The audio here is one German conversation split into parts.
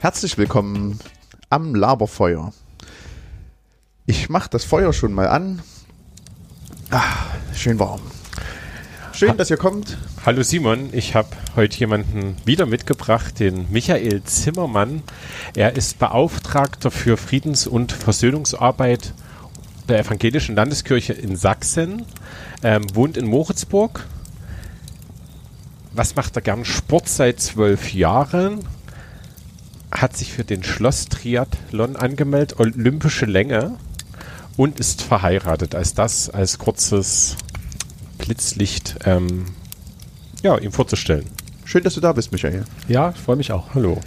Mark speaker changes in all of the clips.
Speaker 1: Herzlich willkommen am Laberfeuer. Ich mache das Feuer schon mal an. Ah, schön warm. Schön, dass ihr kommt.
Speaker 2: Hallo Simon, ich habe heute jemanden wieder mitgebracht, den Michael Zimmermann. Er ist Beauftragter für Friedens- und Versöhnungsarbeit der Evangelischen Landeskirche in Sachsen, ähm, wohnt in Moritzburg. Was macht er gern? Sport seit zwölf Jahren, hat sich für den Schloss-Triathlon angemeldet, olympische Länge und ist verheiratet. Als das als kurzes Blitzlicht ähm, ja, ihm vorzustellen.
Speaker 1: Schön, dass du da bist, Michael.
Speaker 2: Ja, ich freue mich auch. Hallo.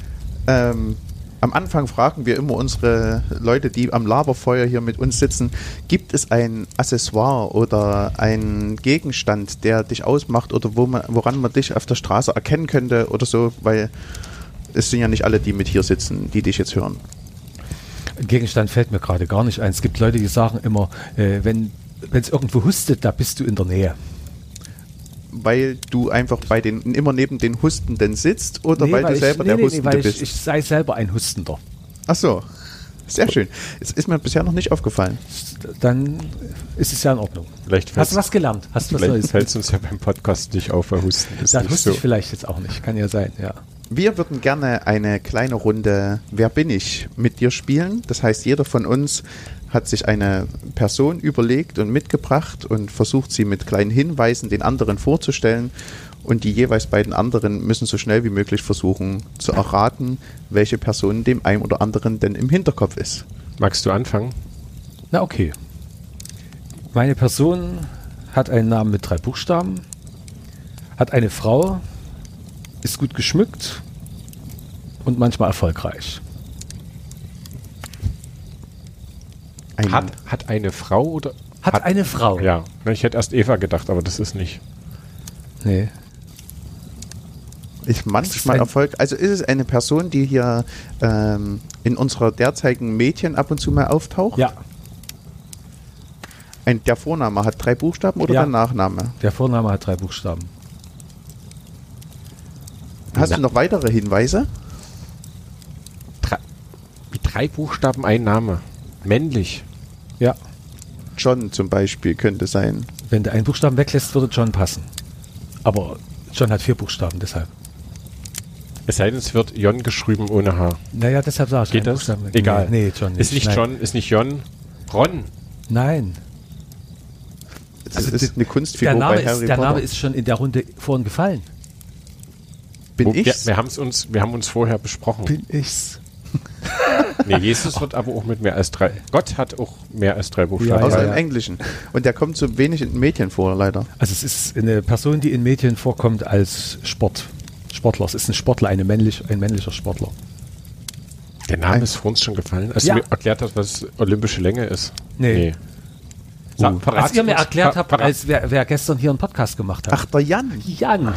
Speaker 1: Ähm, am Anfang fragen wir immer unsere Leute, die am Laberfeuer hier mit uns sitzen, gibt es ein Accessoire oder einen Gegenstand, der dich ausmacht oder wo man, woran man dich auf der Straße erkennen könnte oder so, weil es sind ja nicht alle, die mit hier sitzen, die dich jetzt hören.
Speaker 3: Gegenstand fällt mir gerade gar nicht ein. Es gibt Leute, die sagen immer, äh, wenn es irgendwo hustet, da bist du in der Nähe.
Speaker 1: Weil du einfach bei den immer neben den Hustenden sitzt oder
Speaker 3: Nee,
Speaker 1: weil, du
Speaker 3: ich-
Speaker 1: selber
Speaker 3: nee,
Speaker 1: der
Speaker 3: nee, nee,
Speaker 1: Hustende
Speaker 3: weil
Speaker 1: bist?
Speaker 3: Ich, ich sei selber ein Hustender.
Speaker 1: Ach so, sehr schön. Es ist mir bisher noch nicht aufgefallen.
Speaker 3: Dann ist es ja in Ordnung.
Speaker 2: Vielleicht
Speaker 3: Hast
Speaker 2: fällt
Speaker 3: du was gelernt? Hast du was
Speaker 2: vielleicht
Speaker 3: Neues?
Speaker 2: fällt's uns ja beim Podcast nicht auf, weil Husten ist
Speaker 3: Dann
Speaker 2: nicht
Speaker 3: wusste
Speaker 2: so.
Speaker 3: ich vielleicht jetzt auch nicht. Kann ja sein, ja.
Speaker 1: Wir würden gerne eine kleine Runde Wer bin ich mit dir spielen. Das heißt, jeder von uns hat sich eine Person überlegt und mitgebracht und versucht sie mit kleinen Hinweisen den anderen vorzustellen. Und die jeweils beiden anderen müssen so schnell wie möglich versuchen zu erraten, welche Person dem einen oder anderen denn im Hinterkopf ist.
Speaker 2: Magst du anfangen?
Speaker 3: Na okay. Meine Person hat einen Namen mit drei Buchstaben, hat eine Frau, ist gut geschmückt und manchmal erfolgreich.
Speaker 1: Ein,
Speaker 2: Hat, hat eine Frau oder?
Speaker 3: Hat, eine Frau.
Speaker 2: Ja, ich hätte erst Eva gedacht, aber das ist nicht.
Speaker 3: Nee.
Speaker 1: ich manchmal
Speaker 3: ein-
Speaker 1: Erfolg. Also ist es eine Person, die hier ähm, in unserer derzeitigen Medien ab und zu mal auftaucht?
Speaker 3: Ja,
Speaker 1: Ein, der Vorname hat drei Buchstaben oder
Speaker 3: Ja.
Speaker 1: der Nachname?
Speaker 3: der Vorname hat drei Buchstaben.
Speaker 1: Hast
Speaker 2: Na-
Speaker 1: du noch weitere Hinweise?
Speaker 2: Drei, drei Buchstaben, ein Name. Männlich.
Speaker 3: Ja.
Speaker 1: John zum Beispiel könnte sein.
Speaker 3: Wenn du einen Buchstaben weglässt, würde John passen. Aber John hat vier Buchstaben, deshalb.
Speaker 2: Es sei denn, es wird Jon geschrieben ohne H.
Speaker 3: Naja, deshalb sage ich
Speaker 2: Geht das?
Speaker 3: Buchstaben.
Speaker 2: Egal.
Speaker 3: Nee, nee, John nicht.
Speaker 2: Ist nicht
Speaker 3: Nein.
Speaker 2: John, ist nicht Jon. Ron.
Speaker 3: Nein.
Speaker 1: Das
Speaker 3: Also
Speaker 1: ist
Speaker 3: die-
Speaker 1: eine Kunstfigur
Speaker 3: Der Name,
Speaker 1: bei Harry
Speaker 3: ist, der
Speaker 1: Potter.
Speaker 3: Name ist schon in der Runde vorhin gefallen.
Speaker 1: Bin
Speaker 2: Wo- wir,
Speaker 1: ich's?
Speaker 2: wir, haben's uns, wir haben uns vorher besprochen.
Speaker 3: Bin ich's.
Speaker 2: Nee, Jesus wird aber auch mit mehr als drei. Gott hat auch mehr als drei Buchstaben.
Speaker 3: Ja,
Speaker 1: Außer
Speaker 3: ja,
Speaker 1: im. Englischen. Und der kommt so wenig in Mädchen vor, leider.
Speaker 3: Also es ist eine Person, die in Medien vorkommt als Sport. Sportler. Es ist ein Sportler, eine männlich, ein männlicher Sportler.
Speaker 2: Der Name ist vor uns schon gefallen. Als
Speaker 3: Ja.
Speaker 2: du mir erklärt hast, was olympische Länge ist.
Speaker 3: Nee.
Speaker 2: Sag,
Speaker 3: Uh, als ihr mir erklärt habt, als wer, wer gestern hier einen Podcast gemacht hat.
Speaker 1: Ach, der Jan.
Speaker 3: Jan.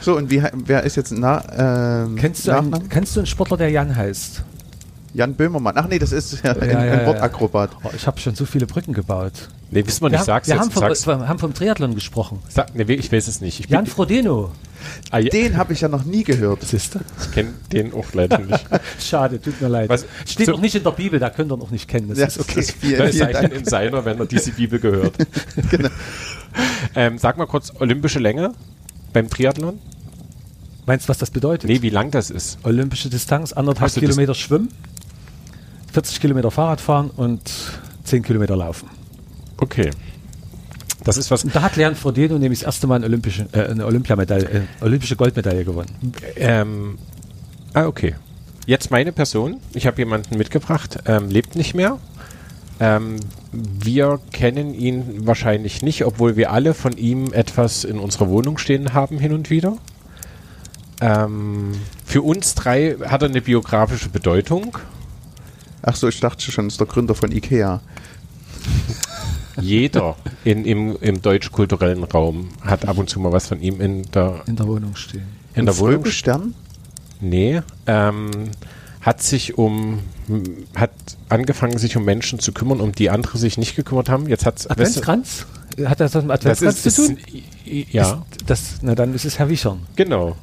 Speaker 1: So, und wie, wer ist jetzt na, ähm,
Speaker 3: Kennst du, einen, kennst du einen Sportler, der Jan heißt?
Speaker 1: Jan Böhmermann. Ach nee, das ist ja, ein,
Speaker 3: Ja, ja,
Speaker 1: ein
Speaker 3: ja.
Speaker 1: Wortakrobat.
Speaker 3: Oh, ich habe schon so viele Brücken gebaut.
Speaker 2: Nee, wissen wir
Speaker 3: Wir,
Speaker 2: nicht.
Speaker 3: haben,
Speaker 2: Sag's
Speaker 3: wir
Speaker 2: jetzt.
Speaker 3: haben, vom,
Speaker 2: sag's.
Speaker 3: wir haben vom Triathlon gesprochen.
Speaker 2: Sag, nee, ich weiß es nicht. Ich, bin-
Speaker 3: Jan Frodeno.
Speaker 2: ah, ja,
Speaker 1: Den habe ich ja noch nie gehört.
Speaker 3: Siehst du?
Speaker 2: ich kenne den auch leider nicht.
Speaker 3: Schade, tut mir leid.
Speaker 2: Was-
Speaker 3: Steht
Speaker 2: so-
Speaker 3: nicht in der Bibel, da könnt ihr noch nicht kennen. Das
Speaker 1: Ja,
Speaker 3: ist okay.
Speaker 1: das- vielen,
Speaker 2: Das
Speaker 1: vielen Dank.
Speaker 2: in seiner, wenn er diese Bibel gehört.
Speaker 1: Genau.
Speaker 2: ähm, sag mal kurz, olympische Länge beim Triathlon?
Speaker 3: Meinst du, was das bedeutet?
Speaker 2: Nee, wie lang das ist.
Speaker 3: Olympische Distanz, anderthalb
Speaker 2: so,
Speaker 3: Kilometer schwimmen, 40 Kilometer Fahrrad fahren und 10 Kilometer laufen.
Speaker 2: Okay. Das ist was.
Speaker 3: Und da hat Leon Frodeno nämlich das erste Mal eine olympische, äh, eine Olympiamedaille, äh, olympische Goldmedaille gewonnen.
Speaker 2: Ähm, ah, okay. Jetzt meine Person. Ich habe jemanden mitgebracht, ähm, lebt nicht mehr. Ähm, wir kennen ihn wahrscheinlich nicht, obwohl wir alle von ihm etwas in unserer Wohnung stehen haben hin und wieder. Ähm, für uns drei hat er eine biografische Bedeutung.
Speaker 1: Ach so, ich dachte schon, das ist der Gründer von Ikea.
Speaker 2: Jeder in, im, im deutsch-kulturellen Raum hat ab und zu mal was von ihm in der,
Speaker 3: In der Wohnung stehen.
Speaker 2: in der Wohnung.
Speaker 1: Fröbelstern?
Speaker 2: Nee, ähm, hat sich um, hat angefangen, sich um Menschen zu kümmern, um die andere sich nicht gekümmert haben. Jetzt hat's,
Speaker 3: Adventskranz? Hat das was mit
Speaker 2: das
Speaker 3: Adventskranz
Speaker 2: ist,
Speaker 3: zu tun?
Speaker 2: ist, ja,
Speaker 3: Ist das, na dann ist es Herr Wichern.
Speaker 2: genau.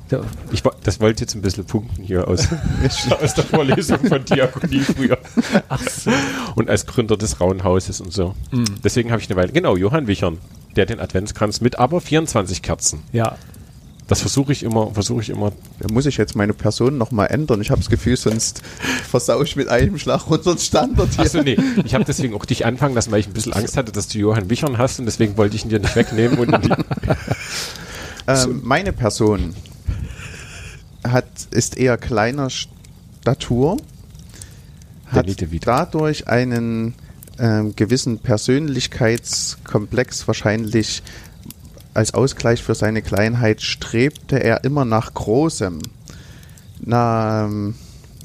Speaker 2: Ich, das wollte jetzt ein bisschen punkten hier aus, aus der Vorlesung von Diakonie früher.
Speaker 3: ach so.
Speaker 2: Und als Gründer des Rauen Hauses und so. Deswegen habe ich eine Weile, genau, Johann Wichern, der den Adventskranz mit aber 24 Kerzen.
Speaker 3: Ja.
Speaker 2: Das versuche ich immer, versuche ich immer.
Speaker 1: Da muss ich jetzt meine Person nochmal ändern. Ich habe das Gefühl, sonst versau ich mit einem Schlag unseren Standard hier.
Speaker 2: Achso, nee, ich habe deswegen auch dich anfangen lassen, weil ich ein bisschen Angst hatte, dass du Johann Wichern hast und deswegen wollte ich ihn dir nicht wegnehmen.
Speaker 1: Ähm, meine Person hat, ist eher kleiner Statur, hat dadurch einen ähm, gewissen Persönlichkeitskomplex wahrscheinlich als Ausgleich für seine Kleinheit strebte er immer nach Großem. Na, ähm,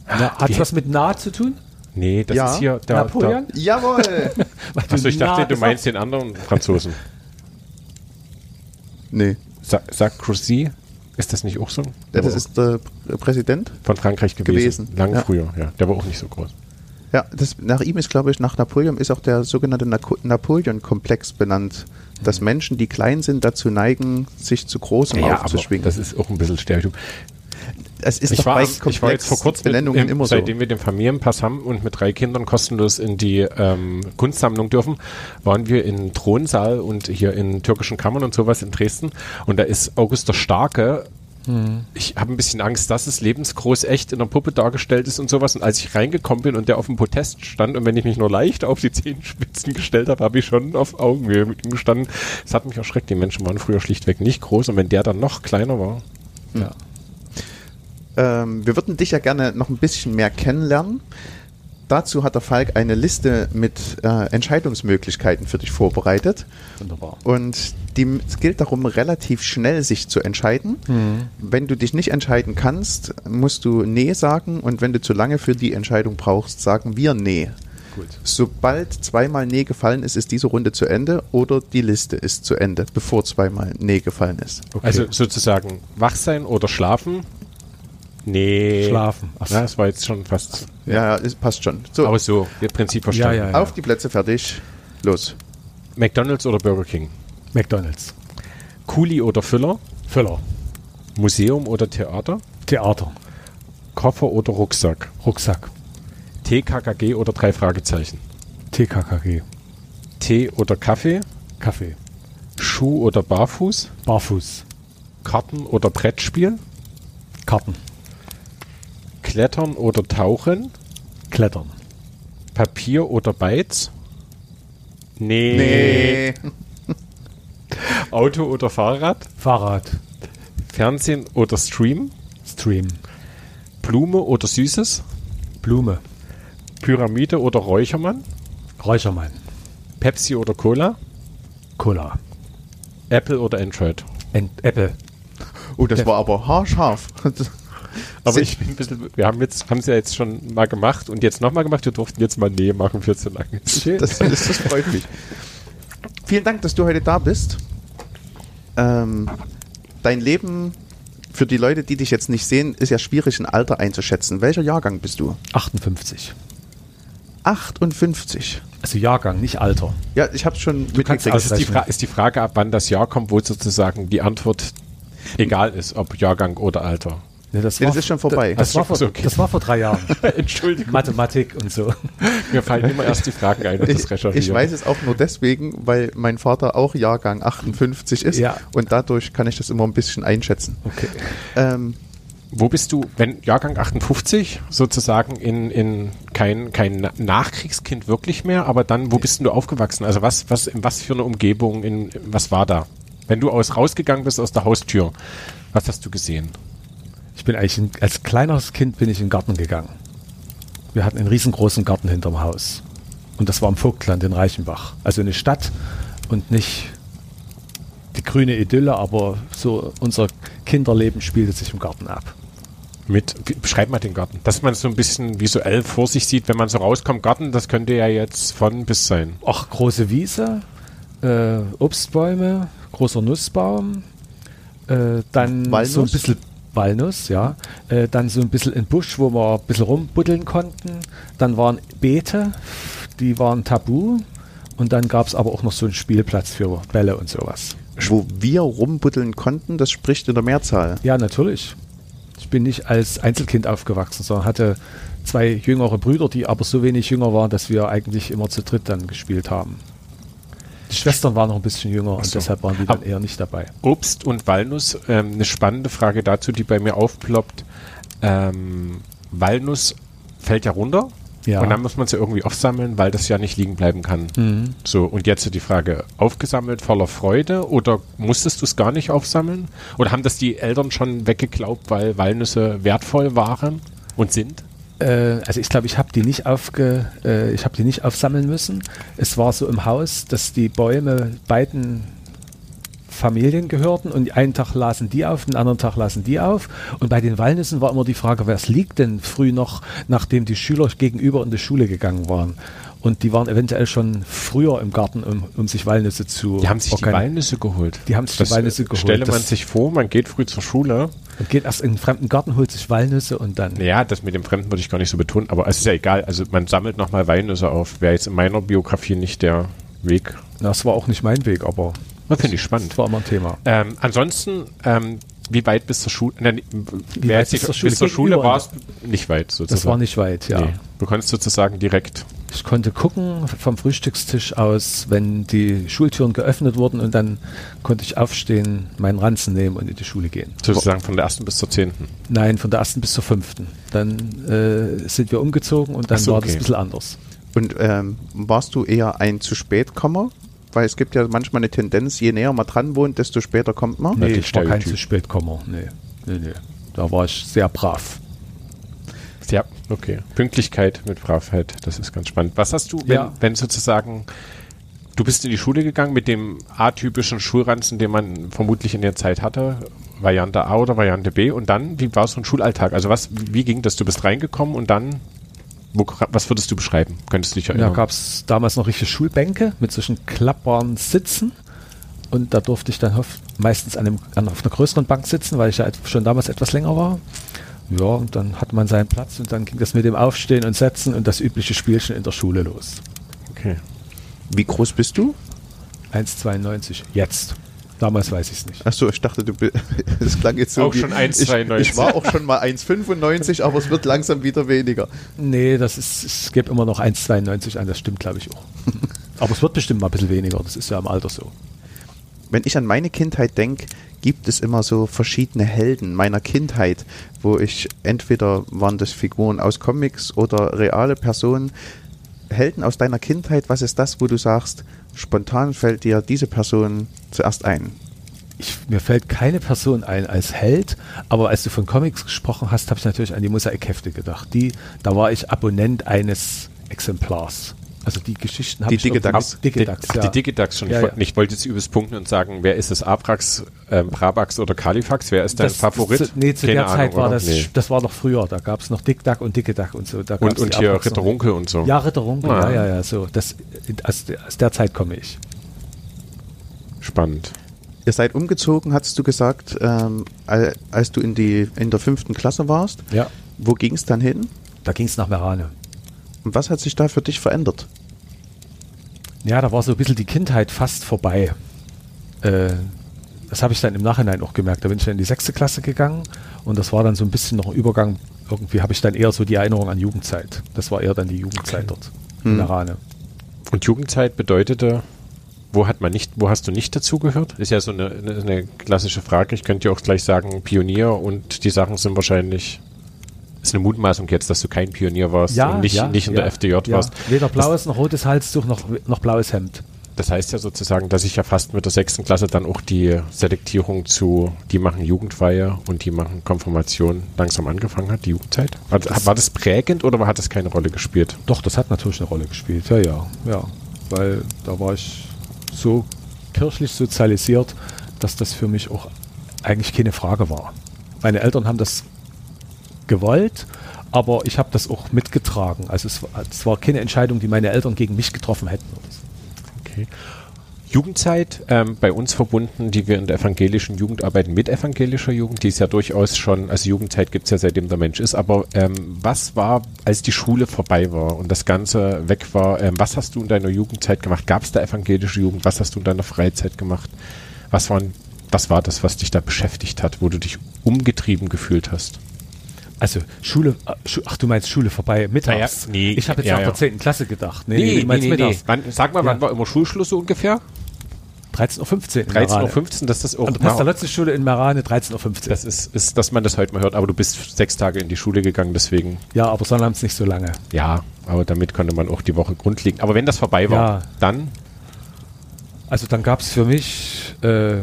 Speaker 3: Na, hat was mit nah zu tun?
Speaker 2: nee, das
Speaker 1: Ja,
Speaker 2: ist hier der.
Speaker 3: Napoleon?
Speaker 1: jawohl!
Speaker 3: Weil
Speaker 2: Achso, ich dachte,
Speaker 3: nah
Speaker 2: du meinst den anderen Franzosen.
Speaker 1: nee,
Speaker 2: Sa Sarkozy, ist das nicht auch so?
Speaker 1: ja,
Speaker 2: Der
Speaker 1: das ist der Pr- Präsident.
Speaker 2: von Frankreich gewesen.
Speaker 1: gewesen.
Speaker 2: Lang
Speaker 1: Ja.
Speaker 2: früher, ja. Der war auch nicht so groß.
Speaker 1: Ja, das, nach ihm ist, glaube ich, nach Napoleon ist auch der sogenannte Napoleon-Komplex benannt, dass Menschen, die klein sind, dazu neigen, sich zu großem
Speaker 2: Ja,
Speaker 1: aufzuschwingen.
Speaker 2: das ist auch ein bisschen Stereotyp.
Speaker 1: es ist
Speaker 2: Ich
Speaker 1: doch
Speaker 2: war,
Speaker 1: bei
Speaker 2: ich war jetzt vor kurzem,
Speaker 1: Benennungen
Speaker 2: im,
Speaker 1: immer so.
Speaker 2: seitdem wir den Familienpass haben und mit drei Kindern kostenlos in die ähm, Kunstsammlung dürfen, waren wir in Thronsaal und hier in türkischen Kammern und sowas in Dresden. Und da ist August der Starke. Ich habe ein bisschen Angst, dass es lebensgroß echt in der Puppe dargestellt ist und sowas. Und als ich reingekommen bin und der auf dem Podest stand und wenn ich mich nur leicht auf die Zehenspitzen gestellt habe, habe ich schon auf Augenhöhe mit ihm gestanden. Es hat mich erschreckt. Die Menschen waren früher schlichtweg nicht groß und wenn der dann noch kleiner war,
Speaker 3: Ja.
Speaker 1: Ähm, wir würden dich ja gerne noch ein bisschen mehr kennenlernen. Dazu hat der Falk eine Liste mit äh, Entscheidungsmöglichkeiten für dich vorbereitet.
Speaker 3: Wunderbar.
Speaker 1: Und die, es gilt darum, relativ schnell sich zu entscheiden. Wenn du dich nicht entscheiden kannst, musst du Nee sagen. Und wenn du zu lange für die Entscheidung brauchst, sagen wir Nee.
Speaker 3: Gut.
Speaker 1: Sobald zweimal Nee gefallen ist, ist diese Runde zu Ende oder die Liste ist zu Ende, bevor zweimal Nee gefallen ist.
Speaker 3: Okay.
Speaker 2: Also sozusagen wach sein oder schlafen? Nee.
Speaker 3: Schlafen. Ach.
Speaker 2: Ja, das war jetzt schon fast.
Speaker 1: Ja, es passt schon. So,
Speaker 2: Aber so, ihr Prinzip verstanden.
Speaker 3: Ja, ja, ja.
Speaker 1: auf die Plätze fertig. Los.
Speaker 2: McDonalds oder Burger King?
Speaker 3: McDonalds.
Speaker 2: Kuli oder Füller?
Speaker 3: Füller.
Speaker 2: Museum oder Theater?
Speaker 3: Theater.
Speaker 2: Koffer oder Rucksack?
Speaker 3: Rucksack.
Speaker 2: TKKG oder drei Fragezeichen?
Speaker 3: TKKG.
Speaker 2: Tee oder Kaffee?
Speaker 3: Kaffee.
Speaker 2: Schuh oder Barfuß?
Speaker 3: Barfuß.
Speaker 2: Karten oder Brettspiel?
Speaker 3: Karten.
Speaker 2: Klettern oder Tauchen?
Speaker 3: Klettern.
Speaker 2: Papier oder Bytes? Nee. Auto oder Fahrrad?
Speaker 3: Fahrrad.
Speaker 2: Fernsehen oder Stream?
Speaker 3: Stream.
Speaker 2: Blume oder Süßes?
Speaker 3: Blume.
Speaker 2: Pyramide oder Räuchermann?
Speaker 3: Räuchermann.
Speaker 2: Pepsi oder Cola?
Speaker 3: Cola.
Speaker 2: Apple oder Android?
Speaker 3: Ent Apple.
Speaker 1: Oh, das war aber haarscharf.
Speaker 2: Aber ich bin ein bisschen, wir haben jetzt, haben es ja jetzt schon mal gemacht und jetzt nochmal gemacht. Wir durften jetzt mal Nee machen für zu lange.
Speaker 1: Das, das, das freut mich. Vielen Dank, dass du heute da bist. Ähm, dein Leben, für die Leute, die dich jetzt nicht sehen, ist ja schwierig, ein Alter einzuschätzen. Welcher Jahrgang bist du?
Speaker 3: 58.
Speaker 1: 58.
Speaker 3: Also Jahrgang, nicht Alter.
Speaker 1: Ja, ich habe schon
Speaker 3: kannst
Speaker 1: mitgekriegt.
Speaker 2: Also ist die, ist die Frage, ab wann das Jahr kommt, wo sozusagen die Antwort egal ist, ob Jahrgang oder Alter.
Speaker 3: Nee, das,
Speaker 1: Nee, das ist schon vorbei.
Speaker 3: Das,
Speaker 2: Ach
Speaker 3: war vor,
Speaker 2: okay.
Speaker 3: das war vor drei Jahren.
Speaker 2: Entschuldigung.
Speaker 3: Mathematik und so.
Speaker 2: Mir fallen immer erst die Fragen ein das
Speaker 1: Ich, ich weiß es auch nur deswegen, weil mein Vater auch Jahrgang 58 ist
Speaker 3: Ja.
Speaker 1: und dadurch kann ich das immer ein bisschen einschätzen.
Speaker 3: Okay.
Speaker 1: Ähm,
Speaker 2: Wo bist du, wenn Jahrgang 58 sozusagen in, in kein, kein Na- Nachkriegskind wirklich mehr, aber dann, wo bist denn du aufgewachsen? Also was, was, in was für eine Umgebung, in, was war da? Wenn du aus, rausgegangen bist aus der Haustür, was hast du gesehen?
Speaker 3: Ich bin eigentlich in, als kleines Kind bin ich in den Garten gegangen. Wir hatten einen riesengroßen Garten hinterm Haus. Und das war im Vogtland in Reichenbach. Also eine Stadt und nicht die grüne Idylle, aber so unser Kinderleben spielte sich im Garten ab.
Speaker 2: Mit, wie- beschreib mal den Garten. Dass man so ein bisschen visuell vor sich sieht, wenn man so rauskommt, Garten, das könnte ja jetzt von bis sein.
Speaker 3: Ach, große Wiese, äh, Obstbäume, großer Nussbaum, äh, dann
Speaker 1: Walnuss?
Speaker 3: so ein bisschen Walnuss, ja. Äh, dann so ein bisschen ein Busch, wo wir ein bisschen rumbuddeln konnten. Dann waren Beete, die waren tabu. Und dann gab es aber auch noch so einen Spielplatz für Bälle und sowas.
Speaker 1: Wo wir rumbuddeln konnten, das spricht in der Mehrzahl.
Speaker 3: Ja, natürlich. Ich bin nicht als Einzelkind aufgewachsen, sondern hatte zwei jüngere Brüder, die aber so wenig jünger waren, dass wir eigentlich immer zu dritt dann gespielt haben. Die Schwestern waren noch ein bisschen jünger und
Speaker 2: so.
Speaker 3: deshalb waren die dann eher nicht dabei.
Speaker 2: Obst und Walnuss, ähm, eine spannende Frage dazu, die bei mir aufploppt. Ähm, Walnuss fällt ja runter
Speaker 3: Ja.
Speaker 2: und dann muss man sie irgendwie aufsammeln, weil das ja nicht liegen bleiben kann.
Speaker 3: Mhm.
Speaker 2: So, und jetzt die Frage, aufgesammelt voller Freude oder musstest du es gar nicht aufsammeln? Oder haben das die Eltern schon weggeglaubt, weil Walnüsse wertvoll waren und sind?
Speaker 3: Äh, also ich glaube, ich habe die nicht aufge, äh, ich habe die nicht aufsammeln müssen. Es war so im Haus, dass die Bäume beiden Familien gehörten und einen Tag lasen die auf, den anderen Tag lasen die auf. Und bei den Walnüssen war immer die Frage, was liegt denn früh noch, nachdem die Schüler gegenüber in die Schule gegangen waren? Und die waren eventuell schon früher im Garten, um, um sich Walnüsse zu
Speaker 2: Die haben sich die Walnüsse geholt.
Speaker 3: Die haben sich die
Speaker 2: Das,
Speaker 3: Walnüsse
Speaker 2: äh,
Speaker 3: geholt.
Speaker 2: Stelle man
Speaker 3: Das-
Speaker 2: sich vor, man geht früh zur Schule.
Speaker 3: Und geht erst in einen fremden Garten, holt sich Walnüsse und dann.
Speaker 2: Ja, das mit dem Fremden würde ich gar nicht so betonen, aber es ist ja egal. Also man sammelt nochmal Walnüsse auf. Wäre jetzt in meiner Biografie nicht der Weg.
Speaker 3: Das war auch nicht mein Weg, aber
Speaker 2: Das finde ich spannend.
Speaker 3: das war immer ein Thema.
Speaker 2: Ähm, ansonsten, ähm, wie weit bis zur Schule? Nein, wie
Speaker 3: weit
Speaker 2: bis,
Speaker 3: zur
Speaker 2: bis
Speaker 3: Schule?
Speaker 2: zur Schule war es nicht weit sozusagen.
Speaker 3: Das war nicht weit, ja.
Speaker 2: Nee. Du konntest sozusagen direkt.
Speaker 3: Ich konnte gucken vom Frühstückstisch aus, wenn die Schultüren geöffnet wurden und dann konnte ich aufstehen, meinen Ranzen nehmen und in die Schule gehen.
Speaker 2: Sozusagen von der ersten bis zur zehnten.
Speaker 3: Nein, von der ersten bis zur fünften. Dann äh, sind wir umgezogen und dann
Speaker 2: so,
Speaker 3: war das ein bisschen anders.
Speaker 1: Und ähm, warst du eher ein zu spät Kommer? Weil es gibt ja manchmal eine Tendenz, je näher man dran wohnt, desto später kommt man.
Speaker 3: Nee,
Speaker 2: die
Speaker 3: ich war kein zu spät Kommer. Nee, nee, nee. Da war ich sehr brav.
Speaker 2: Ja, okay. Pünktlichkeit mit Bravheit, das ist ganz spannend. Was hast du, wenn,
Speaker 3: Ja.
Speaker 2: wenn sozusagen, du bist in die Schule gegangen mit dem atypischen Schulranzen, den man vermutlich in der Zeit hatte, Variante A oder Variante B und dann, wie war so ein Schulalltag? Also was, wie ging das? Du bist reingekommen und dann, wo, was würdest du beschreiben? Könntest du dich
Speaker 3: Da
Speaker 2: erinnern?
Speaker 3: gab es damals noch richtige Schulbänke mit solchen klappbaren Sitzen. Und da durfte ich dann meistens an einem, an, auf einer größeren Bank sitzen, weil ich ja schon damals etwas länger war. Ja, und dann hat man seinen Platz und dann ging das mit dem Aufstehen und Setzen und das übliche Spielchen in der Schule los.
Speaker 2: okay.
Speaker 1: Wie groß bist du?
Speaker 3: 1,92 jetzt. Damals weiß ich es nicht.
Speaker 1: Achso, ich dachte, du bist. Das klang jetzt so.
Speaker 2: Auch
Speaker 1: wie-
Speaker 2: schon
Speaker 1: ich,
Speaker 2: 1,92.
Speaker 1: ich war auch schon mal 1,95, aber es wird langsam wieder weniger.
Speaker 3: Nee, das ist, es gibt immer noch 1,92 an, das stimmt glaube ich auch. Aber es wird bestimmt mal ein bisschen weniger, das ist ja im Alter so.
Speaker 1: Wenn ich an meine Kindheit denke, gibt es immer so verschiedene Helden meiner Kindheit, wo ich entweder waren das Figuren aus Comics oder reale Personen. Helden aus deiner Kindheit, was ist das, wo du sagst, spontan fällt dir diese Person zuerst ein?
Speaker 3: Ich, mir fällt keine Person ein als Held, aber als du von Comics gesprochen hast, habe ich natürlich an die Mosaikhefte gedacht. Die, da war ich Abonnent eines Exemplars. Also die Geschichten habe
Speaker 1: Die
Speaker 3: ich
Speaker 1: Digidax.
Speaker 3: Ab- Digidax,
Speaker 2: Ach,
Speaker 3: ja.
Speaker 2: die Digidax schon.
Speaker 3: Ja, ja.
Speaker 2: ich wollte jetzt übelst punkten und sagen, wer ist es? Abrax, ähm, Brabax oder Califax? Wer ist dein
Speaker 3: Das-
Speaker 2: Favorit?
Speaker 3: Zu, nee, zu
Speaker 2: Keine
Speaker 3: der Zeit
Speaker 2: Ahnung,
Speaker 3: war
Speaker 2: oder?
Speaker 3: das,
Speaker 2: Nee.
Speaker 3: das war noch früher. Da gab es noch Dickdack und Dickedack und so. Da
Speaker 2: Und, und
Speaker 3: die
Speaker 2: hier
Speaker 3: Abrax noch
Speaker 2: Ritter
Speaker 3: nicht.
Speaker 2: Runkel und so.
Speaker 3: Ja, Ritter Runkel,
Speaker 2: Ah.
Speaker 3: ja, ja, ja, so. Das, aus, der- aus der Zeit komme ich.
Speaker 2: Spannend.
Speaker 1: Ihr seid umgezogen, hast du gesagt, ähm, al- als du in, die, in der fünften Klasse warst.
Speaker 3: Ja.
Speaker 1: Wo ging es dann hin?
Speaker 3: Da ging es nach Merane.
Speaker 1: Und was hat sich da für dich verändert?
Speaker 3: Ja, da war so ein bisschen die Kindheit fast vorbei. Äh, das habe ich dann im Nachhinein auch gemerkt. Da bin ich dann in die sechste Klasse gegangen und das war dann so ein bisschen noch ein Übergang. Irgendwie habe ich dann eher so die Erinnerung an Jugendzeit. Das war eher dann die Jugendzeit dort in
Speaker 1: Hm.
Speaker 3: Merane.
Speaker 2: Und Jugendzeit bedeutete, wo hat man nicht, wo hast du nicht dazugehört? Ist ja so eine, eine, eine klassische Frage. Ich könnte dir auch gleich sagen, Pionier und die Sachen sind wahrscheinlich, ist eine Mutmaßung jetzt, dass du kein Pionier warst und nicht, nicht in der FDJ
Speaker 3: ja.
Speaker 2: warst.
Speaker 3: Weder blaues noch rotes Halstuch noch, noch blaues Hemd.
Speaker 2: Das heißt ja sozusagen, dass ich ja fast mit der sechsten Klasse dann auch die Selektierung zu, die machen Jugendweihe und die machen Konfirmation langsam angefangen hat, die Jugendzeit. War das, war das prägend oder hat das keine Rolle gespielt?
Speaker 3: Doch, das hat natürlich eine Rolle gespielt. Ja, ja, ja. Weil da war ich so kirchlich sozialisiert, dass das für mich auch eigentlich keine Frage war. Meine Eltern haben das gewollt, aber ich habe das auch mitgetragen. Also es war, es war keine Entscheidung, die meine Eltern gegen mich getroffen hätten.
Speaker 2: Okay. Jugendzeit ähm, bei uns verbunden, die wir in der evangelischen Jugend arbeiten mit evangelischer Jugend, die ist ja durchaus schon, also Jugendzeit gibt es ja seitdem der Mensch ist, aber ähm, was war, als die Schule vorbei war und das Ganze weg war, ähm, was hast du in deiner Jugendzeit gemacht? Gab es da evangelische Jugend? Was hast du in deiner Freizeit gemacht? Was, waren, was war das, was dich da beschäftigt hat, wo du dich umgetrieben gefühlt hast?
Speaker 3: Also Schule, äh, ach du meinst Schule vorbei, mittags?
Speaker 2: Naja, nee,
Speaker 3: ich habe jetzt
Speaker 2: ja,
Speaker 3: nach
Speaker 2: ja.
Speaker 3: der 10. Klasse gedacht.
Speaker 2: Nee, nee,
Speaker 3: du meinst mittags.
Speaker 2: Wann, sag mal,
Speaker 3: Ja.
Speaker 2: wann war immer Schulschluss so ungefähr?
Speaker 3: 13.15 Uhr. in
Speaker 2: 13.15
Speaker 3: Merane.
Speaker 2: Uhr, das ist das auch.
Speaker 3: An der Pestalozzi-Schule in Merane, 13.15 Uhr.
Speaker 2: Das ist, ist, dass man das heute mal hört, aber du bist sechs Tage in die Schule gegangen, deswegen,
Speaker 3: Ja, aber sonnabends nicht so lange.
Speaker 2: ja, aber damit konnte man auch die Woche grundlegend. Aber wenn das vorbei war,
Speaker 3: Ja.
Speaker 2: dann,
Speaker 3: Also dann gab es für mich äh,